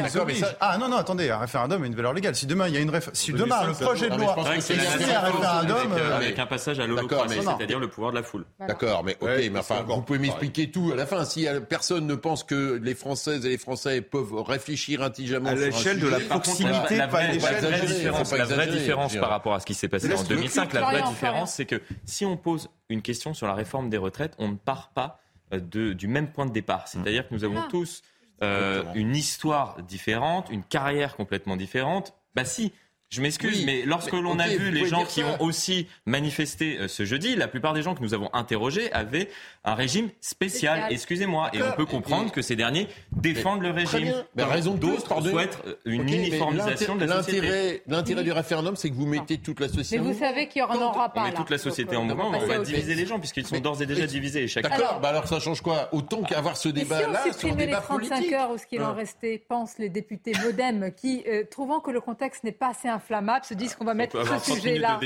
ah non non, attendez, un référendum a une valeur légale. Si demain il y a une si demain le projet de loi c'est un référendum euh, avec, un passage à l'holocratie, c'est-à-dire le pouvoir de la foule. D'accord, mais ok, mais enfin, vous pouvez m'expliquer tout à la fin. Si personne ne pense que les Françaises et les Français peuvent réfléchir intelligemment à l'échelle de la proximité, la vraie différence par rapport à ce qui s'est passé en 2005, la vraie différence, c'est que si on pose une question sur la réforme des retraites, on ne part pas euh, du même point de départ. C'est-à-dire que nous avons tous euh, une histoire différente, une carrière complètement différente. Bah si, je m'excuse, mais lorsque l'on a vu les gens qui ont aussi manifesté euh, ce jeudi, la plupart des gens que nous avons interrogés avaient un régime spécial. Excusez-moi, et on peut comprendre que ces derniers défendent le régime. Mais raison d'autres souhaitent une uniformisation de la société. L'intérêt du référendum, c'est que vous mettez toute la société. Mais vous savez qu'il n'y en aura pas. Mais toute la société en mouvement, on va diviser les gens puisqu'ils sont d'ores et déjà divisés. D'accord, bah alors ça change quoi? Autant qu'avoir ce débat-là sur le débat politique. les 35 heures ou ce qu'il en restait, pensent les députés modem qui, euh, trouvant que le contexte n'est pas assez inflammable, se disent qu'on va mettre ce sujet-là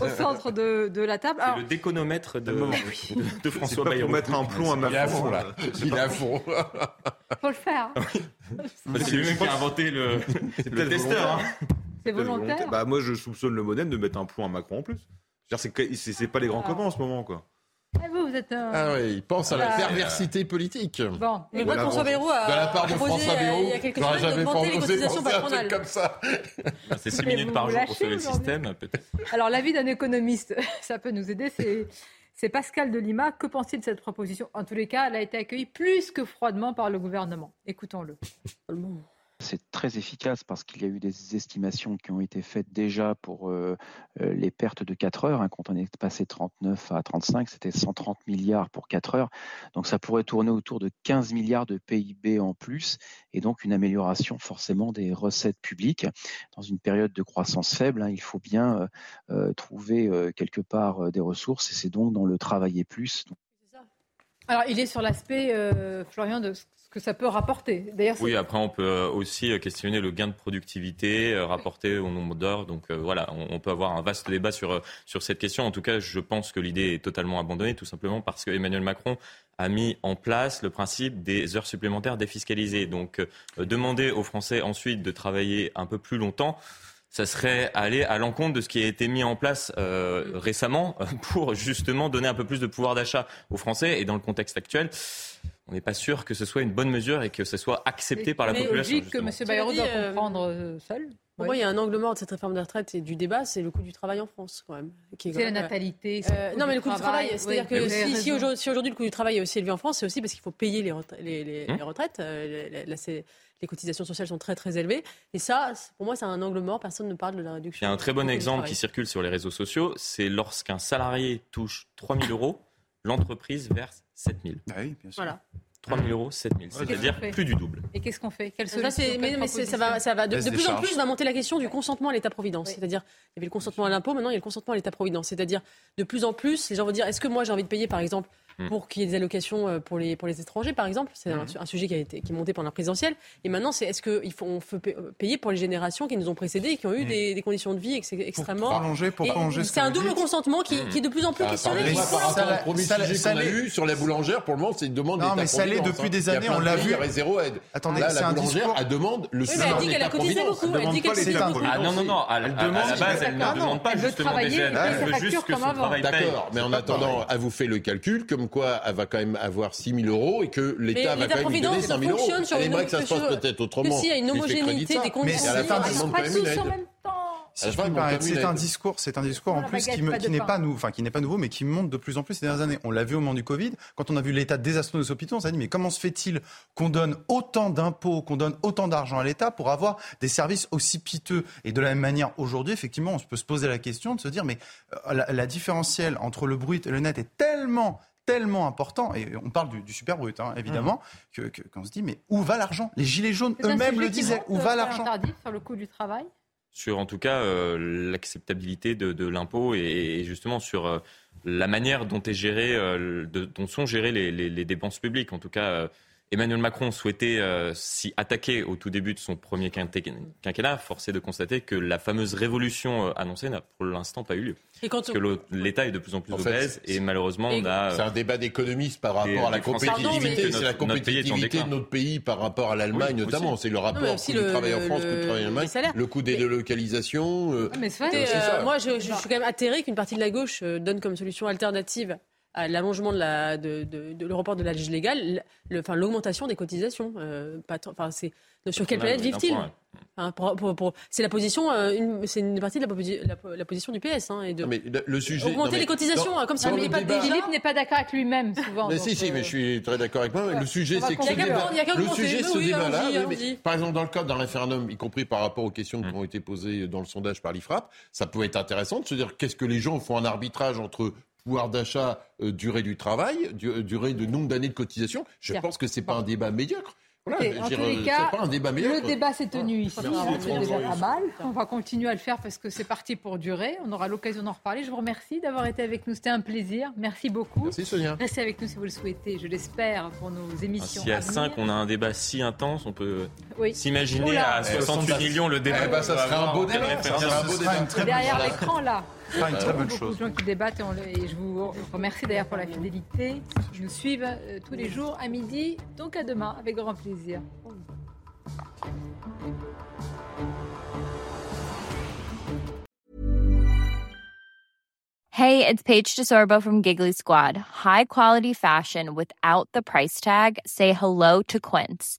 au centre de, la table. C'est le déconomètre de, de, François Bayrou. Pour mettre un plomb à ma fond. Il est à fond. [laughs] Faut le faire. [laughs] C'est lui qui a inventé le, le testeur. Hein. C'est volontaire. Bah, moi, je soupçonne le modem de mettre un plomb à Macron en plus. C'est pas les grands copains en ce moment, quoi. Ah, vous, vous êtes un... Ah oui, il pense à la perversité politique. Bon, mais voilà, François Bayrou a de la part de François Bayrou, il y a quelque chose d'augmenter les cotisations patronales. comme ça. C'est 6 minutes par jour pour sauver le système, peut-être. Alors, l'avis d'un économiste, [laughs] ça peut nous aider, c'est... C'est Pascal de Lima. Que pense-t-il de cette proposition? En tous les cas, elle a été accueillie plus que froidement par le gouvernement. Écoutons-le. C'est très efficace parce qu'il y a eu des estimations qui ont été faites déjà pour euh, euh, les pertes de 4 heures. Hein. quand on est passé 39 à 35, c'était 130 milliards pour 4 heures. Donc ça pourrait tourner autour de 15 milliards de PIB en plus et donc une amélioration forcément des recettes publiques. Dans une période de croissance faible, hein, il faut bien euh, trouver quelque part des ressources et c'est donc dans le travailler plus. Alors, il est sur l'aspect, Florian, de ce que ça peut rapporter. D'ailleurs, oui, après, on peut euh, aussi euh, questionner le gain de productivité euh, rapporté au nombre d'heures. Donc voilà, on, peut avoir un vaste débat sur, sur cette question. En tout cas, je pense que l'idée est totalement abandonnée, tout simplement parce que Emmanuel Macron a mis en place le principe des heures supplémentaires défiscalisées. Donc, demander aux Français ensuite de travailler un peu plus longtemps ça serait aller à l'encontre de ce qui a été mis en place récemment [laughs] pour justement donner un peu plus de pouvoir d'achat aux Français. Et dans le contexte actuel, on n'est pas sûr que ce soit une bonne mesure et que ce soit accepté par la population. C'est logique que M. Bayrou doit euh, comprendre euh, seul. Pour moi, il y a un angle mort de cette réforme de retraite et du débat, c'est le coût du travail en France, quand même. C'est la natalité. Euh, non, mais le coût du travail, c'est-à-dire que si, si aujourd'hui le coût du travail est aussi élevé en France, c'est aussi parce qu'il faut payer les, les, hum. retraites. Les cotisations sociales sont très très élevées. Et ça, pour moi, c'est un angle mort. Personne ne parle de la réduction. Il y a un très bon exemple qui circule sur les réseaux sociaux. C'est lorsqu'un salarié touche 3 000 euros, l'entreprise verse 7 000. Ah oui, bien sûr. Voilà. 3 000 euros, 7 000, c'est-à-dire plus du double. Et qu'est-ce qu'on fait? Quelle ça, mais, mais ça va, ça va de, de plus en plus va monter la question du consentement à l'État-providence. C'est-à-dire, il y avait le consentement à l'impôt, maintenant il y a le consentement à l'État-providence. C'est-à-dire, de plus en plus, les gens vont dire est-ce que moi j'ai envie de payer, par exemple. Pour qu'il y ait des allocations euh, pour les, pour les étrangers, par exemple. C'est un, mm. sujet qui, a été, qui est monté pendant la présidentielle. Et maintenant, c'est est-ce qu'il faut, on peut payer pour les générations qui nous ont précédés et qui ont eu mm. des, des, conditions de vie extrêmement. Pour prolonger, pour prolonger C'est un double consentement qui, qui, est de plus en plus ah, questionné. Le premier sujet qu'on a eu sur la boulangère, pour le moment, c'est une demande Non, mais ça l'est depuis des années, on l'a vu. Il y zéro aide. Attendez, Là, la boulangère, elle demande le soutien Elle dit qu'elle a cotisé beaucoup. Elle dit qu'elle Ah non, non, non. À la base, elle ne demande pas justement des aides. Elle veut juste que son travail D'accord, mais en attendant, elle vous fait le calcul, comme quoi elle va quand même avoir 6 000 euros et que l'État va quand même lui donner 5 000 euros. Elle aimerait que ça se passe peut-être autrement. S'il y a une homogénéité des conditions, mais à la fin, demande quand même une aide. c'est un discours, c'est un discours en plus qui, n'est pas nouveau, enfin qui n'est pas nouveau, mais qui monte de plus en plus ces dernières années. On l'a vu au moment du Covid, quand on a vu l'état désastreux de nos hôpitaux, on s'est dit mais comment se fait-il qu'on donne autant d'impôts, qu'on donne autant d'argent à l'État pour avoir des services aussi piteux? Et de la même manière, aujourd'hui, effectivement, on peut se poser la question de se dire mais euh, la, la différentielle entre le brut et le net est tellement tellement important, et on parle du, super brut, hein, évidemment, mmh. que qu'on se dit, mais où va l'argent? Les Gilets jaunes eux-mêmes le disaient, où va l'argent? sur le coût du travail? Sur, en tout cas, euh, l'acceptabilité de, l'impôt et, justement sur euh, la manière dont, est géré, euh, dont sont gérées les, les, dépenses publiques. En tout cas, Emmanuel Macron souhaitait euh, s'y attaquer au tout début de son premier quinquennat. Forcé de constater que la fameuse révolution euh, annoncée n'a pour l'instant pas eu lieu. Et Parce que l'État est de plus en plus obèse et malheureusement on a. C'est un débat d'économistes par rapport à la compétitivité. C'est la compétitivité de notre pays par rapport à l'Allemagne notamment. C'est le rapport coût du travail en France, coût du travail en Allemagne, le coût des délocalisations. Euh, moi, je, suis quand même atterré qu'une partie de la gauche donne comme solution alternative à l'allongement de, la, de, de, de, le report de l'âge légal, le, enfin, l'augmentation des cotisations. Euh, pas enfin, c'est, sur quelle planète vivent-ils C'est la position, euh, c'est une partie de la, la, position du PS. Hein, et de mais le, sujet, augmenter les cotisations, comme si on pas Philippe n'est pas d'accord avec lui-même [laughs] souvent. Mais si, si, mais je suis très d'accord avec moi. Le sujet, c'est que ce débat, le sujet, ce débat-là, par exemple, dans le cadre d'un référendum, y compris par rapport aux questions qui mm. ont été posées dans le sondage par l'IFRAP, ça peut être intéressant de se dire qu'est-ce que les gens font un arbitrage entre pouvoir d'achat, euh, durée du travail, euh, durée de nombre d'années de cotisation. Je pense que ce n'est pas un débat médiocre. Voilà, en tous les cas, pas un débat le débat s'est tenu ici. C'est déjà pas mal. On va continuer à le faire parce que c'est parti pour durer. On aura l'occasion d'en reparler. Je vous remercie d'avoir été avec nous. C'était un plaisir. Merci beaucoup. Merci Sonia. Restez avec nous si vous le souhaitez. Je l'espère pour nos émissions. Si à 5 on a un débat si intense, on peut s'imaginer à 68 millions le débat. Eh ben, ça serait un beau débat. Derrière l'écran là une très bonne chose. Beaucoup de gens qui débattent et, je vous remercie d'ailleurs pour la fidélité. Ils nous suivent euh, tous les jours à midi, donc à demain avec grand plaisir. Hey, it's Paige DeSorbo from Giggly Squad. High quality fashion without the price tag. Say hello to Quince.